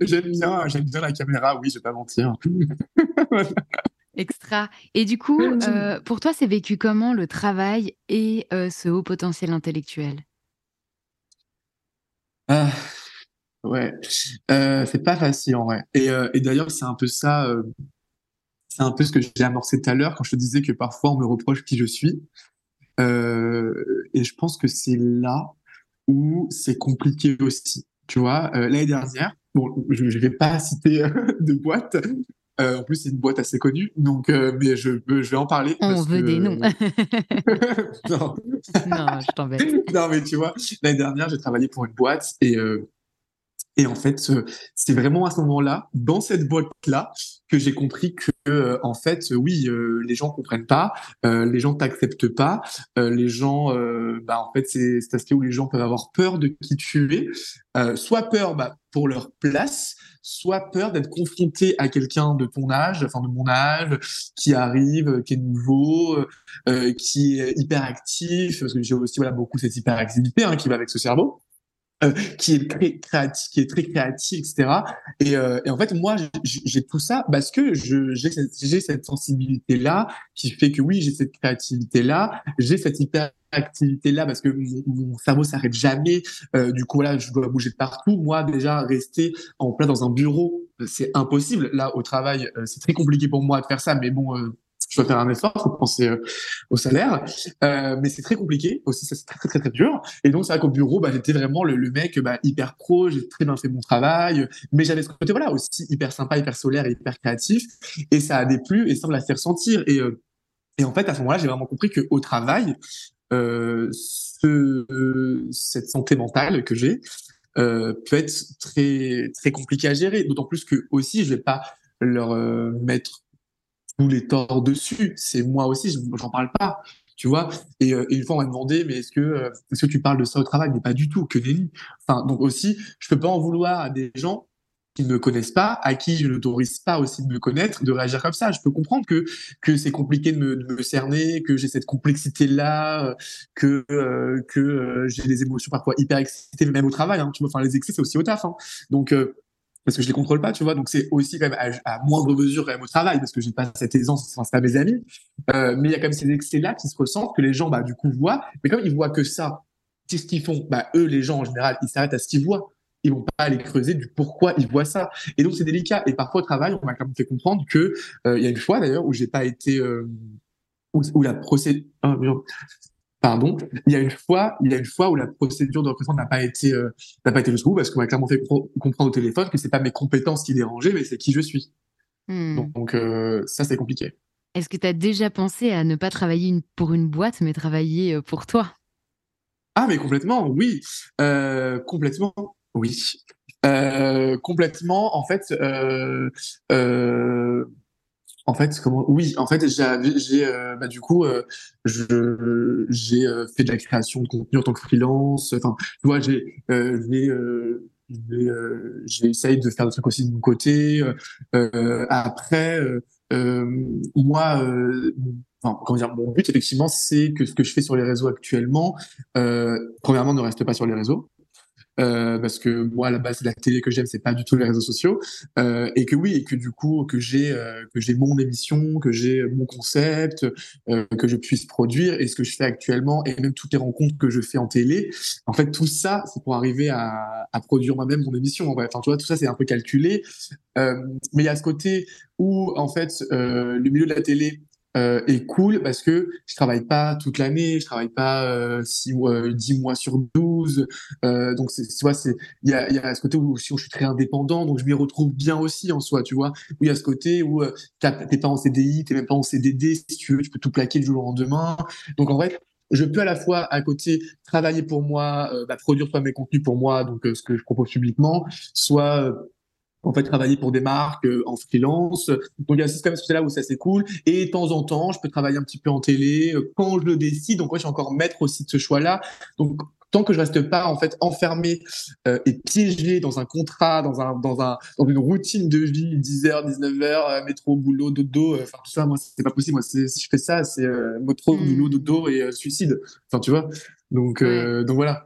j'aime bien, j'aime bien la caméra. Oui, je vais pas mentir. Extra. Et du coup, pour toi, c'est vécu comment le travail et ce haut potentiel intellectuel? Ah, Ouais, euh, c'est pas facile en vrai. Et, euh, et d'ailleurs, c'est un peu ça, euh, c'est un peu ce que j'ai amorcé tout à l'heure quand je te disais que parfois on me reproche qui je suis. Et je pense que c'est là où c'est compliqué aussi. Tu vois, l'année dernière, bon, je ne vais pas citer de boîte. Euh, en plus, c'est une boîte assez connue, donc mais je, je vais en parler. On veut que... des noms. non. non, je t'embête. non, mais tu vois, l'année dernière, j'ai travaillé pour une boîte et et en fait, c'est vraiment à ce moment-là, dans cette boîte-là, que j'ai compris que, euh, en fait, oui, euh, les gens comprennent pas, euh, les gens t'acceptent pas, les gens, bah, en fait, c'est cet aspect où les gens peuvent avoir peur de qui tu es, soit peur bah, pour leur place, soit peur d'être confronté à quelqu'un de ton âge, enfin de mon âge, qui arrive, qui est nouveau, qui est hyperactif, parce que j'ai aussi voilà beaucoup cette hyperactivité hein, qui va avec ce cerveau. Euh, qui est très créatif, qui est très créatif, etc. Et, euh, et en fait, moi, j'ai tout ça parce que j'ai cette, cette sensibilité-là qui fait que oui, j'ai cette créativité-là, j'ai cette hyperactivité-là parce que mon, mon cerveau s'arrête jamais. Euh, du coup, là, je dois bouger partout. Moi, déjà, rester en plein dans un bureau, c'est impossible. Là, au travail, euh, c'est très compliqué pour moi de faire ça, mais bon je dois faire un effort, faut penser euh, au salaire, euh, mais c'est très compliqué aussi, c'est très, très très dur. Et donc c'est vrai qu'au bureau, bah, j'étais vraiment le, mec bah, hyper pro, j'ai très bien fait mon travail, mais j'avais ce côté voilà aussi hyper sympa, hyper solaire, et hyper créatif, et ça a déplu et ça me l'a fait ressentir. Et euh, et en fait à ce moment-là, j'ai vraiment compris que au travail, ce, cette santé mentale que j'ai peut être très très compliquée à gérer. D'autant plus que aussi je vais pas leur mettre tous les torts dessus. C'est moi aussi, j'en parle pas, tu vois. Et, euh, et, une fois, on m'a demandé, mais est-ce que, euh, est-ce que tu parles de ça au travail? Mais pas du tout, que nenni. Enfin, donc aussi, je peux pas en vouloir à des gens qui ne me connaissent pas, à qui je n'autorise pas aussi de me connaître, de réagir comme ça. Je peux comprendre que que c'est compliqué de me, de me, cerner, que j'ai cette complexité là, que euh, que euh, j'ai des émotions parfois hyper excitées même au travail. Hein, tu vois, enfin les excès c'est aussi au taf. Hein. Donc euh, parce que je les contrôle pas, tu vois. Donc c'est aussi quand même à, moindre mesure quand même au travail, parce que j'ai pas cette aisance, enfin, c'est pas mes amis. Euh, mais il y a quand même ces excès-là qui se ressentent, que les gens, bah, du coup, voient. Mais comme ils voient que ça, qu'est-ce qu'ils font? Bah, eux, les gens en général, ils s'arrêtent à ce qu'ils voient. Ils vont pas aller creuser du pourquoi ils voient ça. Et donc c'est délicat. Et parfois au travail, on m'a quand même fait comprendre que euh, il y a une fois d'ailleurs où j'ai pas été euh, où, la procédure. Oh, pardon, il y a une fois, il y a une fois où la procédure de recrutement n'a pas été euh, n'a pas été jusqu'au bout parce qu'on m'a clairement fait comprendre au téléphone que c'est pas mes compétences qui dérangeaient, mais c'est qui je suis. Hmm. Donc, donc euh, ça c'est compliqué. Est-ce que tu as déjà pensé à ne pas travailler une, pour une boîte, mais travailler euh, pour toi? Ah mais complètement, oui, euh, complètement, oui, complètement. En fait, en fait, comment Oui, en fait, j'ai, euh, bah, du coup, euh, je, j'ai euh, fait de la création de contenu en tant que freelance. Enfin, tu vois, j'ai, euh, euh, j'ai, j'ai essayé de faire des trucs aussi de mon côté. après, moi, enfin, comment dire, mon but effectivement, c'est que ce que je fais sur les réseaux actuellement, premièrement, ne reste pas sur les réseaux. Euh, parce que moi à la base la télé que j'aime c'est pas du tout les réseaux sociaux. Euh, et que oui et que du coup que j'ai euh, que j'ai mon émission que j'ai mon concept euh, que je puisse produire et ce que je fais actuellement et même toutes les rencontres que je fais en télé. En fait tout ça c'est pour arriver à, à produire moi-même mon émission en vrai. Enfin tu vois tout ça c'est un peu calculé. Euh, mais il y a ce côté où en fait le milieu de la télé euh, est cool parce que je travaille pas toute l'année, je travaille pas euh, six mois, 10 mois sur 12. Euh, donc, c'est, tu vois, c'est, il y a, y a ce côté où où je suis très indépendant, donc je m'y retrouve bien aussi en soi, tu vois. Où il y a ce côté où euh, t'es pas en CDI, t'es même pas en CDD, si tu veux, tu peux tout plaquer du jour au lendemain. Donc, en vrai, je peux à la fois à côté travailler pour moi, euh, bah, produire soit mes contenus pour moi, donc euh, ce que je propose publiquement, soit en fait travailler pour des marques euh, en freelance. Donc il y a quand même ce là où ça c'est cool. Et de temps en temps, je peux travailler un petit peu en télé euh, quand je le décide. Donc moi, je suis encore maître aussi de ce choix-là. Donc tant que je reste pas en fait enfermé euh, et piégé dans un contrat, dans un dans un dans une routine de vie, 10h, 19h, métro, boulot, dodo, euh, enfin tout ça, moi c'est pas possible. Moi si je fais ça, c'est euh, métro, mmh. boulot, dodo et suicide. Enfin tu vois. Donc donc voilà.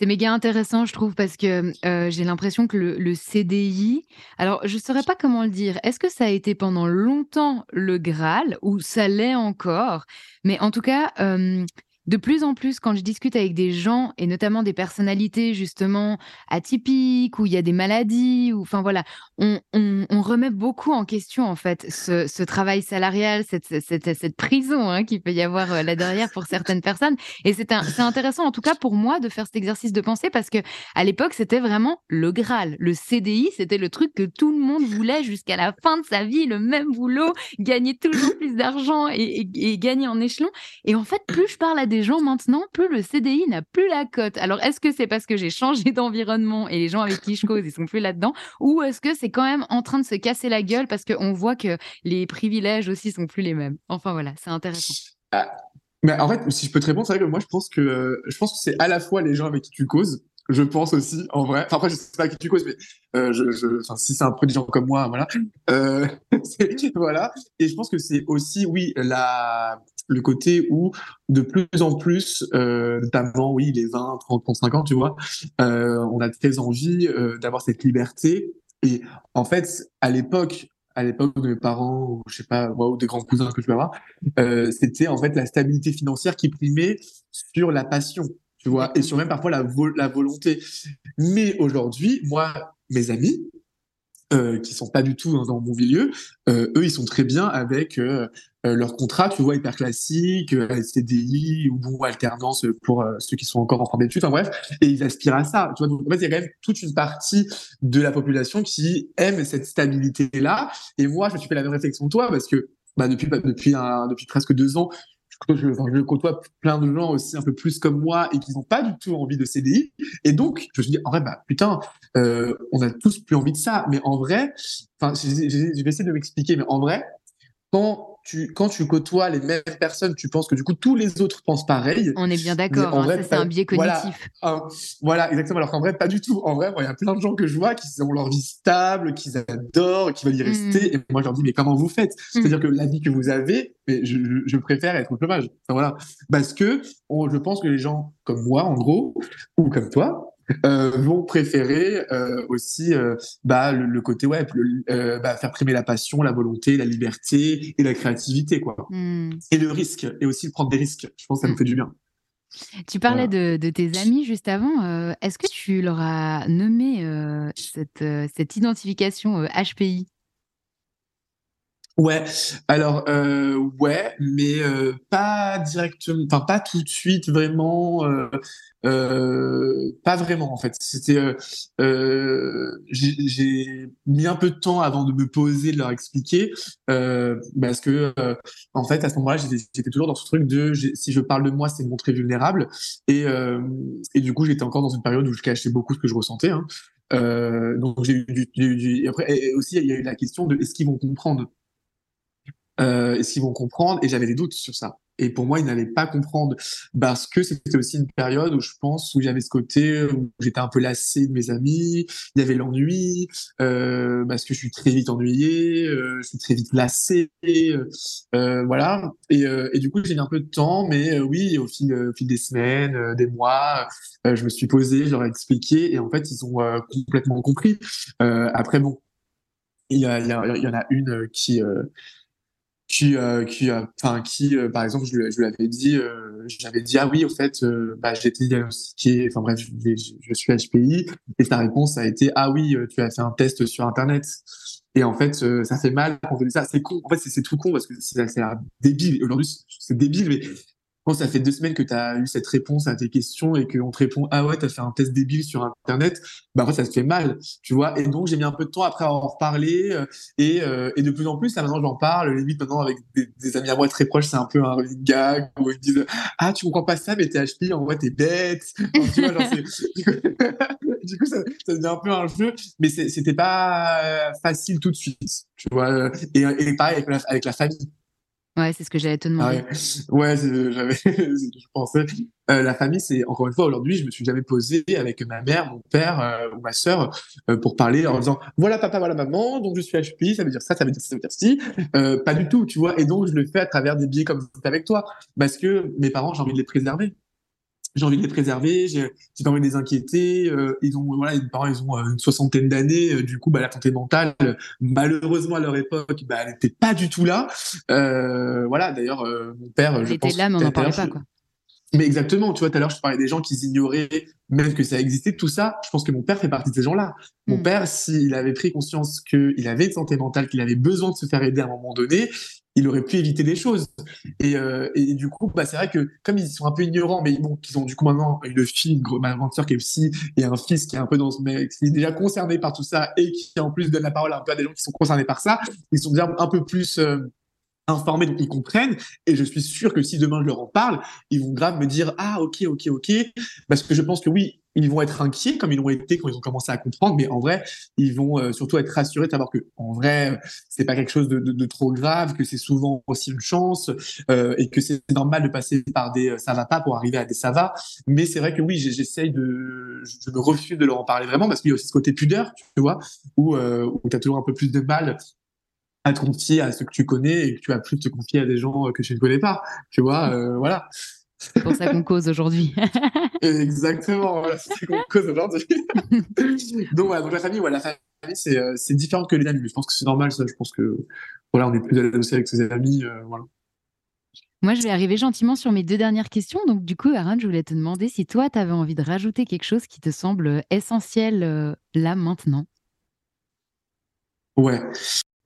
C'est méga intéressant, je trouve, parce que euh, j'ai l'impression que le, CDI, alors je ne saurais pas comment le dire, est-ce que ça a été pendant longtemps le Graal ou ça l'est encore? Mais en tout cas, euh, de plus en plus, quand je discute avec des gens, et notamment des personnalités justement atypiques, où il y a des maladies, ou enfin voilà, on, remet beaucoup en question en fait ce, travail salarial, cette, prison hein, qu'il peut y avoir euh, là derrière pour certaines personnes. Et c'est intéressant en tout cas pour moi de faire cet exercice de pensée parce que à l'époque c'était vraiment le Graal. Le CDI, c'était le truc que tout le monde voulait jusqu'à la fin de sa vie, le même boulot, gagner toujours plus d'argent et, et gagner en échelon. Et en fait, plus je parle à des gens maintenant, plus le CDI n'a plus la cote. Alors, est-ce que c'est parce que j'ai changé d'environnement et les gens avec qui je cause, ils sont plus là-dedans? Ou est-ce que c'est quand même en train de se casser la gueule parce qu'on voit que les privilèges aussi sont plus les mêmes? Enfin, voilà, c'est intéressant. Ah, mais en fait, si je peux te répondre, c'est vrai que moi, je pense que, je pense que c'est à la fois les gens avec qui tu causes, je pense aussi, en vrai. Enfin, après, je sais pas qui tu causes, mais euh, si c'est un peu des gens comme moi, voilà. Euh, voilà. Et je pense que c'est aussi, oui, la, le côté où de plus en plus, euh, notamment, oui, les 20, 30, 35 ans, tu vois, euh, on a très envie euh, d'avoir cette liberté. Et en fait, à l'époque, à l'époque de mes parents, ou je sais pas, ou des grands cousins que je peux avoir, euh, c'était en fait la stabilité financière qui primait sur la passion, tu vois, et sur même parfois la, la volonté. Mais aujourd'hui, moi, mes amis, euh, qui sont pas du tout dans, mon milieu, euh, eux, ils sont très bien avec euh, euh leur contrat, tu vois, hyper classique, euh, CDI ou alternance pour euh, ceux qui sont encore en train d'études, enfin bref, et ils aspirent à ça, tu vois. Donc, en fait, il y a quand même toute une partie de la population qui aime cette stabilité-là. Et moi, je me suis fait la même réflexion que toi, parce que bah, depuis, bah, depuis, un, depuis presque deux ans, je, je, côtoie plein de gens aussi un peu plus comme moi et qui n'ont pas du tout envie de CDI. Et donc, je me suis dit, en vrai, bah, putain, euh, on a tous plus envie de ça. Mais en vrai, enfin, je vais essayer de m'expliquer, mais en vrai, quand tu, quand tu côtoies les mêmes personnes, tu penses que du coup tous les autres pensent pareil. On est bien d'accord, hein, ça c'est un biais cognitif. Voilà, exactement. Alors qu'en vrai, pas du tout. En vrai, il y a plein de gens que je vois qui ont leur vie stable, qui adorent, qui veulent y rester. Mm. Et moi, je leur dis, mais comment vous faites? Mm. C'est-à-dire que la vie que vous avez, mais je, je, préfère être au chômage. voilà. Parce que je pense que les gens comme moi, en gros, ou comme toi, euh, vont préférer euh, aussi euh, bah, le, côté web, bah, faire primer la passion, la volonté, la liberté et la créativité, quoi. Hmm. Et le risque, et aussi prendre des risques. Je pense que ça nous fait du bien. Tu parlais de, de, tes amis juste avant. Est-ce que tu leur as nommé cette, cette identification HPI Ouais, alors euh, ouais, mais euh, pas directement, enfin pas tout de suite vraiment, euh, pas vraiment en fait. C'était, j'ai mis un peu de temps avant de me poser, de leur expliquer, parce que en fait à ce moment-là j'étais toujours dans ce truc de si je parle de moi c'est me montrer vulnérable et et du coup j'étais encore dans une période où je cachais beaucoup ce que je ressentais. Hein. donc j'ai eu du, du, après et aussi il y a eu la question de est-ce qu'ils vont comprendre? Euh, est-ce qu'ils vont comprendre? Et j'avais des doutes sur ça. Et pour moi, ils n'allaient pas comprendre. Parce que c'était aussi une période où je pense où j'avais ce côté où j'étais un peu lassé de mes amis, il y avait l'ennui, euh, parce que je suis très vite ennuyé, euh, je suis très vite lassé, euh, voilà. Et, du coup, j'ai mis un peu de temps, mais oui, au fil, des semaines, des mois, je me suis posé, je leur ai expliqué, et en fait, ils ont complètement compris. après, bon, il y, en a une qui qui, euh, qui, enfin, qui, euh, par exemple, je, je lui avais dit, euh, j'avais dit, ah oui, au fait, euh, bah, j'ai été diagnostiqué, enfin bref, je, je, suis HPI, et sa réponse a été, ah oui, tu as fait un test sur Internet. Et en fait, ça fait mal quand on dit ça. C'est con. En fait, c'est tout con parce que c'est débile. Aujourd'hui, c'est débile, mais quand ça fait deux semaines que tu as eu cette réponse à tes questions et qu'on te répond ah ouais, tu as fait un test débile sur internet, bah fait ça te fait mal, tu vois. Et donc j'ai mis un peu de temps après à en reparler euh, et, euh, et de plus en plus là maintenant j'en parle, limite maintenant avec des, amis à moi très proches, c'est un peu un gag où ils disent ah tu comprends pas ça mais t'es HP, en vrai t'es bête. du coup ça, devient un peu un jeu, mais c'était pas facile tout de suite, tu vois. Et, pareil avec la famille Ouais, c'est ce que j'allais te demander. ouais, j'avais, je pensais. Euh, la famille, c'est encore une fois aujourd'hui, je me suis jamais posé avec ma mère, mon père euh, ou ma sœur euh, pour parler en disant voilà papa, voilà maman, donc je suis HPI, ça veut dire ça, ça veut dire ça, ça veut dire ci. pas du tout, tu vois. Et donc je le fais à travers des biais comme avec toi, parce que mes parents, j'ai envie de les préserver j'ai envie de les préserver, j'ai pas envie de les inquiéter. Euh, ils ont, voilà, les parents, ils ont euh, une soixantaine d'années. Euh, du coup, bah, la santé mentale, malheureusement à leur époque, bah, elle n'était pas du tout là. voilà, d'ailleurs, mon père, elle était là, mais on n'en parlait pas, quoi. Mais exactement, tu vois, tout à l'heure, je parlais des gens qui ignoraient même que ça existait, tout ça. Je pense que mon père fait partie de ces gens-là. Mon mm. père, s'il avait pris conscience qu'il avait une santé mentale, qu'il avait besoin de se faire aider à un moment donné, il aurait pu éviter des choses. Et, euh, du coup, bah, c'est vrai que comme ils sont un peu ignorants, mais bon, qu'ils ont du coup maintenant une fille, une grande sœur qui est aussi, et un fils qui est un peu dans ce mec, qui est déjà concerné par tout ça et qui en plus donne la parole un à des gens qui sont concernés par ça, ils sont déjà un peu plus euh, informés, donc ils comprennent. Et je suis sûr que si demain je leur en parle, ils vont grave me dire ah ok ok ok, parce que je pense que oui, ils vont être inquiets comme ils l'ont été quand ils ont commencé à comprendre, mais en vrai, ils vont euh, surtout être rassurés de savoir que en vrai, c'est pas quelque chose de, de, de, trop grave, que c'est souvent aussi une chance euh, et que c'est normal de passer par des euh, ça va pas pour arriver à des ça va. Mais c'est vrai que oui, j'essaye de, je me refuse de leur en parler vraiment parce qu'il y a aussi ce côté pudeur, tu vois, où, euh, où tu as toujours un peu plus de mal à te confier à ceux que tu connais et que tu as plus te confier à des gens que tu ne connais pas, tu vois, euh, voilà. C'est pour ça qu'on cause aujourd'hui. Exactement, voilà, c'est qu'on cause aujourd'hui. donc, voilà, donc la famille, voilà, la famille, c'est, euh, c'est différent que les amis. Je pense que c'est normal, ça. Je pense que, voilà, on est plus à aussi avec ses amis, euh, voilà. Moi, je vais arriver gentiment sur mes deux dernières questions. Donc, du coup, Aaron, je voulais te demander si toi, tu avais envie de rajouter quelque chose qui te semble essentiel euh, là, maintenant. Ouais.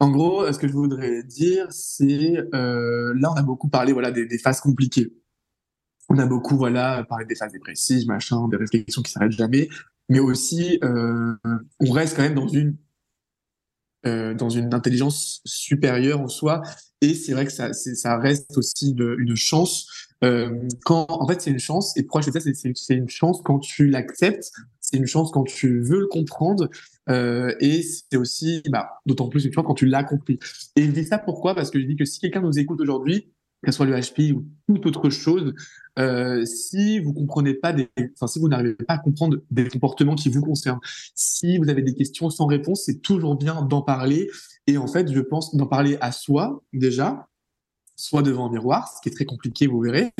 En gros, ce que je voudrais dire, c'est euh, là, on a beaucoup parlé voilà, des, des phases compliquées on a beaucoup voilà parlé des phases dépressives, machin, des réflexions qui s'arrêtent jamais, mais aussi euh, on reste quand même dans une euh, dans une intelligence supérieure en soi, et c'est vrai que ça ça reste aussi une, chance. Euh, quand en fait c'est une chance, et pourquoi je dis ça, c'est une chance quand tu l'acceptes, c'est une chance quand tu veux le comprendre, euh, et c'est aussi bah, d'autant plus une chance quand tu l'as compris. Et je dis ça pourquoi? Parce que je dis que si quelqu'un nous écoute aujourd'hui, que soit le HPI ou toute autre chose, euh, si vous comprenez pas enfin si vous n'arrivez pas à comprendre des comportements qui vous concernent, si vous avez des questions sans réponse, c'est toujours bien d'en parler. Et en fait, je pense d'en parler à soi déjà, soit devant un miroir, ce qui est très compliqué, vous verrez,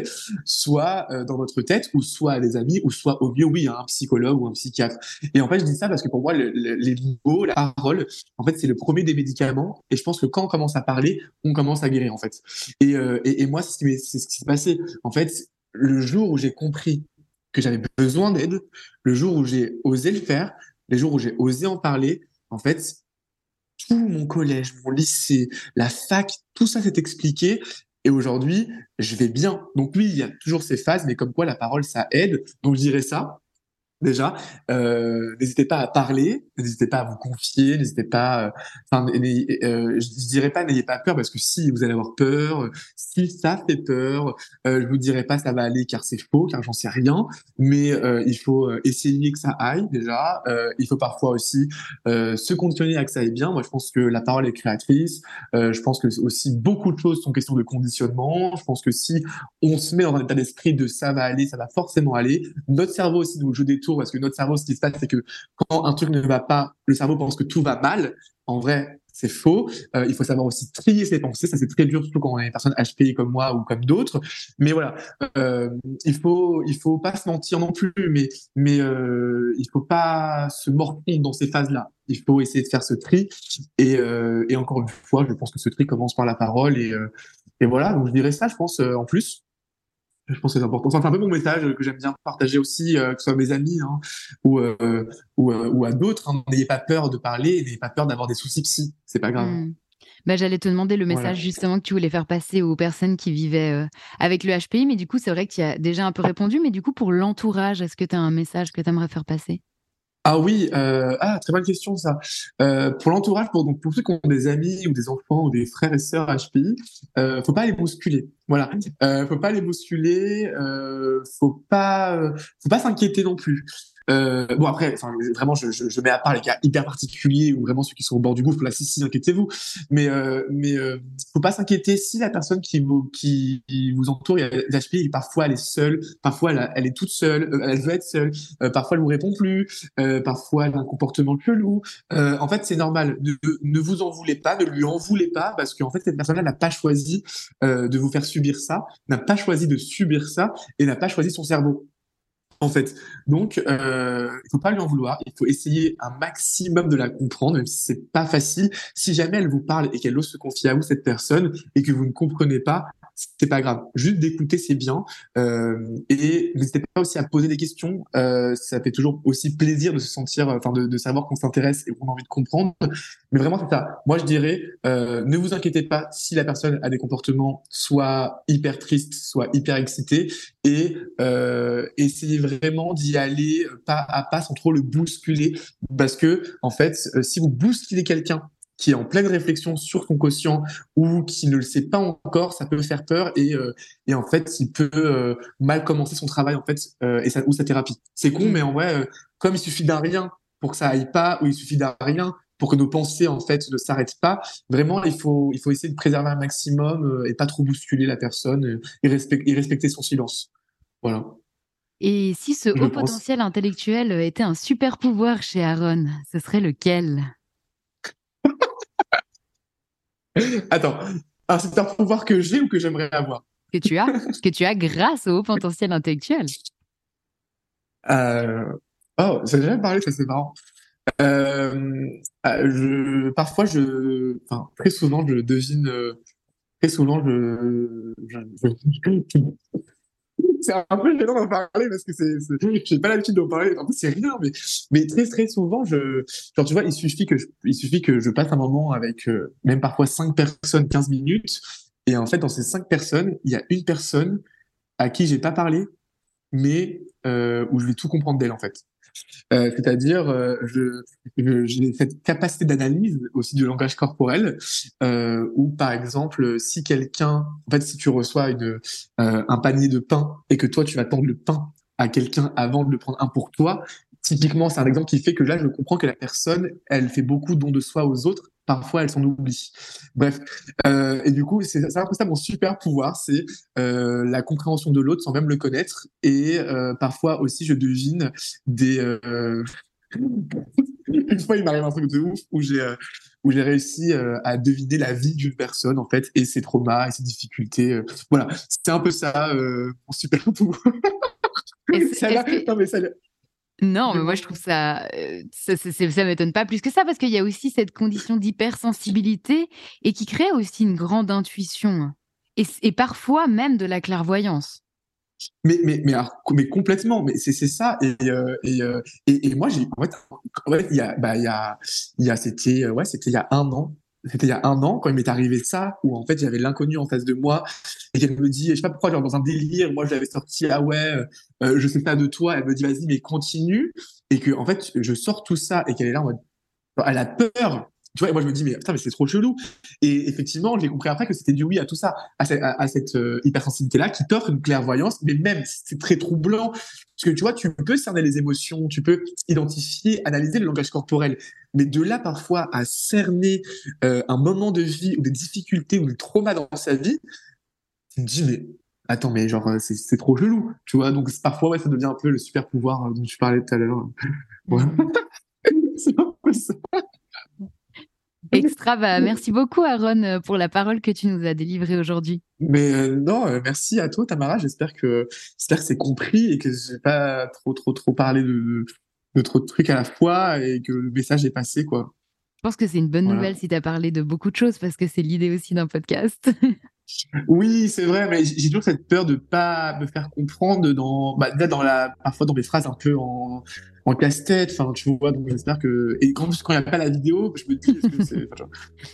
soit euh, dans votre tête, ou soit à des amis, ou soit au mieux, oui, un psychologue ou un psychiatre. Et en fait, je dis ça parce que pour moi, le, les mots, la parole, en fait, c'est le premier des médicaments. Et je pense que quand on commence à parler, on commence à guérir, en fait. Et, euh, et, et moi, c'est ce qui s'est passé. En fait, le jour où j'ai compris que j'avais besoin d'aide, le jour où j'ai osé le faire, les jours où j'ai osé en parler, en fait, tout mon collège, mon lycée, la fac, tout ça s'est expliqué. Et aujourd'hui, je vais bien. Donc oui, il y a toujours ces phases, mais comme quoi la parole, ça aide. Donc je dirais ça déjà. Euh, n'hésitez pas à parler, n'hésitez pas à vous confier, n'hésitez pas. Euh, enfin, euh, je dirais pas n'ayez pas peur parce que si vous allez avoir peur, si ça fait peur, euh, je vous dirais pas ça va aller car c'est faux, car j'en sais rien. Mais euh, il faut essayer que ça aille déjà. il faut parfois aussi se conditionner à que ça aille bien. Moi, je pense que la parole est créatrice. je pense que aussi beaucoup de choses sont question de conditionnement. Je pense que si on se met dans un état d'esprit de ça va aller, ça va forcément aller. Notre cerveau aussi nous joue des tours parce que notre cerveau, ce qui se passe, c'est que quand un truc ne va pas, le cerveau pense que tout va mal. En vrai, c'est faux. Euh, il faut savoir aussi trier ses pensées. Ça, c'est très dur, surtout quand on est une personne HPI comme moi ou comme d'autres. Mais voilà, euh, il faut, il faut pas se mentir non plus, mais, mais euh, il faut pas se mordre dans ces phases-là. Il faut essayer de faire ce tri. Et, euh, encore une fois, je pense que ce tri commence par la parole. Et, et voilà, donc je dirais ça, je pense, en plus. Je pense que c'est important. C'est un peu mon message que j'aime bien partager aussi, euh, que ce soit à mes amis hein, ou, euh, ou, euh, ou, à d'autres. Hein. N'ayez pas peur de parler, n'ayez pas peur d'avoir des soucis psy. C'est pas grave. Mmh. Bah, J'allais te demander le message voilà. justement que tu voulais faire passer aux personnes qui vivaient avec le HPI, mais du coup, c'est vrai que tu as déjà un peu répondu. Mais du coup, pour l'entourage, est-ce que tu as un message que tu aimerais faire passer? Ah oui, euh, ah très bonne question ça. Euh, pour l'entourage, pour donc pour ceux qui ont des amis ou des enfants ou des frères et sœurs HPI, euh, faut pas les bousculer. Voilà, euh, faut pas les bousculer, euh, faut pas, euh, faut pas s'inquiéter non plus. Euh, bon après, vraiment, je, je, je, mets à part les cas hyper particuliers ou vraiment ceux qui sont au bord du gouffre. Là, si, si, inquiétez-vous. Mais euh, mais euh, faut pas s'inquiéter si la personne qui vous qui, vous entoure, l'HPI, parfois elle est seule, parfois elle, elle est toute seule, euh, elle veut être seule, euh, parfois elle vous répond plus, euh, parfois elle a un comportement chelou. en fait, c'est normal. Ne, ne vous en voulez pas, ne lui en voulez pas, parce qu'en fait cette personne-là n'a pas choisi de vous faire subir ça, n'a pas choisi de subir ça et n'a pas choisi son cerveau en fait. Donc, euh, il faut pas lui en vouloir. Il faut essayer un maximum de la comprendre, même si c'est pas facile. Si jamais elle vous parle et qu'elle ose se confier à vous, cette personne, et que vous ne comprenez pas, c'est pas grave. Juste d'écouter, c'est bien. Euh, et n'hésitez pas aussi à poser des questions. Euh, ça fait toujours aussi plaisir de se sentir, enfin, de, savoir qu'on s'intéresse et qu'on a envie de comprendre. Mais vraiment, c'est ça. Moi, je dirais, euh, ne vous inquiétez pas si la personne a des comportements soit hyper tristes, soit hyper excités, et euh, essayez vraiment d'y aller pas à pas sans trop le bousculer, parce que en fait, euh, si vous bousculez quelqu'un qui est en pleine réflexion sur son quotient ou qui ne le sait pas encore, ça peut faire peur et, euh, et en fait, il peut euh, mal commencer son travail en fait euh, et sa, ou sa thérapie. C'est con, mais en vrai, comme il suffit d'un rien pour que ça aille pas, ou il suffit d'un rien pour que nos pensées en fait ne s'arrêtent pas. Vraiment, il faut il faut essayer de préserver un maximum et pas trop bousculer la personne et, respecter, et respecter son silence. Voilà. Et si ce haut potentiel intellectuel était un super pouvoir chez Aaron, ce serait lequel? Attends, ah, c'est un pouvoir que j'ai ou que j'aimerais avoir Que tu as, que tu as grâce au haut potentiel intellectuel. Euh... Oh, j'ai déjà parlé, ça c'est marrant. Euh... euh je... Parfois, je, enfin, très souvent, je devine. Euh, très souvent, je, je c'est un peu gênant d'en parler parce que c'est, j'ai pas l'habitude d'en parler. En fait, c'est rien, mais, mais très, très souvent, je, genre, tu vois, il suffit que je, il suffit que je passe un moment avec, euh, même parfois cinq personnes, 15 minutes. Et en fait, dans ces cinq personnes, il y a une personne à qui j'ai pas parlé, mais euh, où je vais tout comprendre d'elle, en fait. Euh, c'est-à-dire, euh, j'ai cette capacité d'analyse aussi du langage corporel, euh, où par exemple, si quelqu'un, en fait, si tu reçois une, un panier de pain et que toi tu vas tendre le pain à quelqu'un avant de le prendre un pour toi, typiquement, c'est un exemple qui fait que là, je comprends que la personne, elle fait beaucoup don de soi aux autres parfois elles s'en oublient. Bref, euh, et du coup, c'est un peu ça mon super pouvoir, c'est euh, la compréhension de l'autre sans même le connaître. Et euh, parfois aussi, je devine des. Une fois, il m'arrive un truc de ouf où j'ai où j'ai réussi euh, à deviner la vie d'une personne en fait et ses traumas et ses difficultés. voilà, c'était un peu ça mon super pouvoir. ça, non mais ça, non, mais moi je trouve ça, euh, ça, ça, m'étonne pas plus que ça parce qu'il y a aussi cette condition d'hypersensibilité et qui crée aussi une grande intuition et, parfois même de la clairvoyance. Mais, mais, mais, mais complètement, mais c'est ça. Et, euh, euh, et, et, moi, j'ai, en fait, il y a, bah, il y a, il y a c'était, ouais, c'était il y a un an, c'était il y a un an quand il m'est arrivé ça où en fait j'avais l'inconnu en face de moi et qu'elle me dit je sais pas pourquoi genre dans un délire moi je l'avais sorti ah ouais euh, je sais pas de toi. Elle me dit vas-y mais continue. Et que en fait je sors tout ça et qu'elle est là elle a peur tu vois, et moi je me dis, mais putain, mais c'est trop chelou. Et effectivement, j'ai compris après que c'était du oui à tout ça, à, cette, euh, hypersensibilité-là qui t'offre une clairvoyance, mais même c'est très troublant. Parce que tu vois, tu peux cerner les émotions, tu peux identifier, analyser le langage corporel. Mais de là, parfois, à cerner euh, un moment de vie ou des difficultés ou des traumas dans sa vie, tu te dis, mais attends, mais genre, euh, c'est trop chelou. Tu vois, donc parfois, ouais, ça devient un peu le super pouvoir dont tu parlais tout à l'heure. Ouais. c'est un peu ça. Extra, bah, merci beaucoup Aaron euh, pour la parole que tu nous as délivrée aujourd'hui. Mais euh, non, euh, merci à toi Tamara. J'espère que j'espère que c'est compris et que j'ai pas trop trop trop parlé de, de trop de trucs à la fois et que le message est passé quoi. Je pense que c'est une bonne nouvelle si tu as parlé de beaucoup de choses parce que c'est l'idée aussi d'un podcast. oui, c'est vrai, mais j'ai toujours cette peur de pas me faire comprendre dans, bah, dans la, parfois dans mes phrases un peu en, en casse-tête. Enfin, tu vois, donc j'espère que. Et quand, quand il n'y a pas la vidéo, je me dis, est-ce que c'est.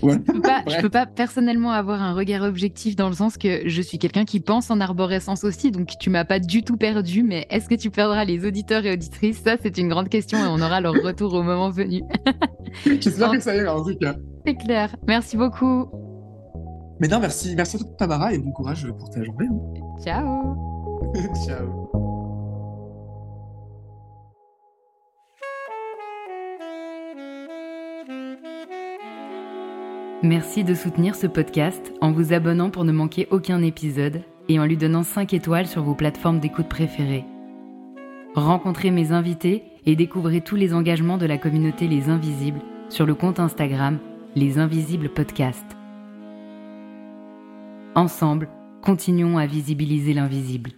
je, peux pas, je peux pas personnellement avoir un regard objectif dans le sens que je suis quelqu'un qui pense en arborescence aussi, donc tu m'as pas du tout perdu, mais est-ce que tu perdras les auditeurs et auditrices? Ça, c'est une grande question et on aura leur retour au moment venu. j'espère que ça ira en tout cas. C'est clair. Merci beaucoup. Mais non, merci, merci à toi, Tamara, et bon courage pour ta journée. Hein. Ciao. Ciao. Merci de soutenir ce podcast en vous abonnant pour ne manquer aucun épisode et en lui donnant 5 étoiles sur vos plateformes d'écoute préférées. Rencontrez mes invités et découvrez tous les engagements de la communauté Les Invisibles sur le compte Instagram Les Invisibles Podcast. Ensemble, continuons à visibiliser l'invisible.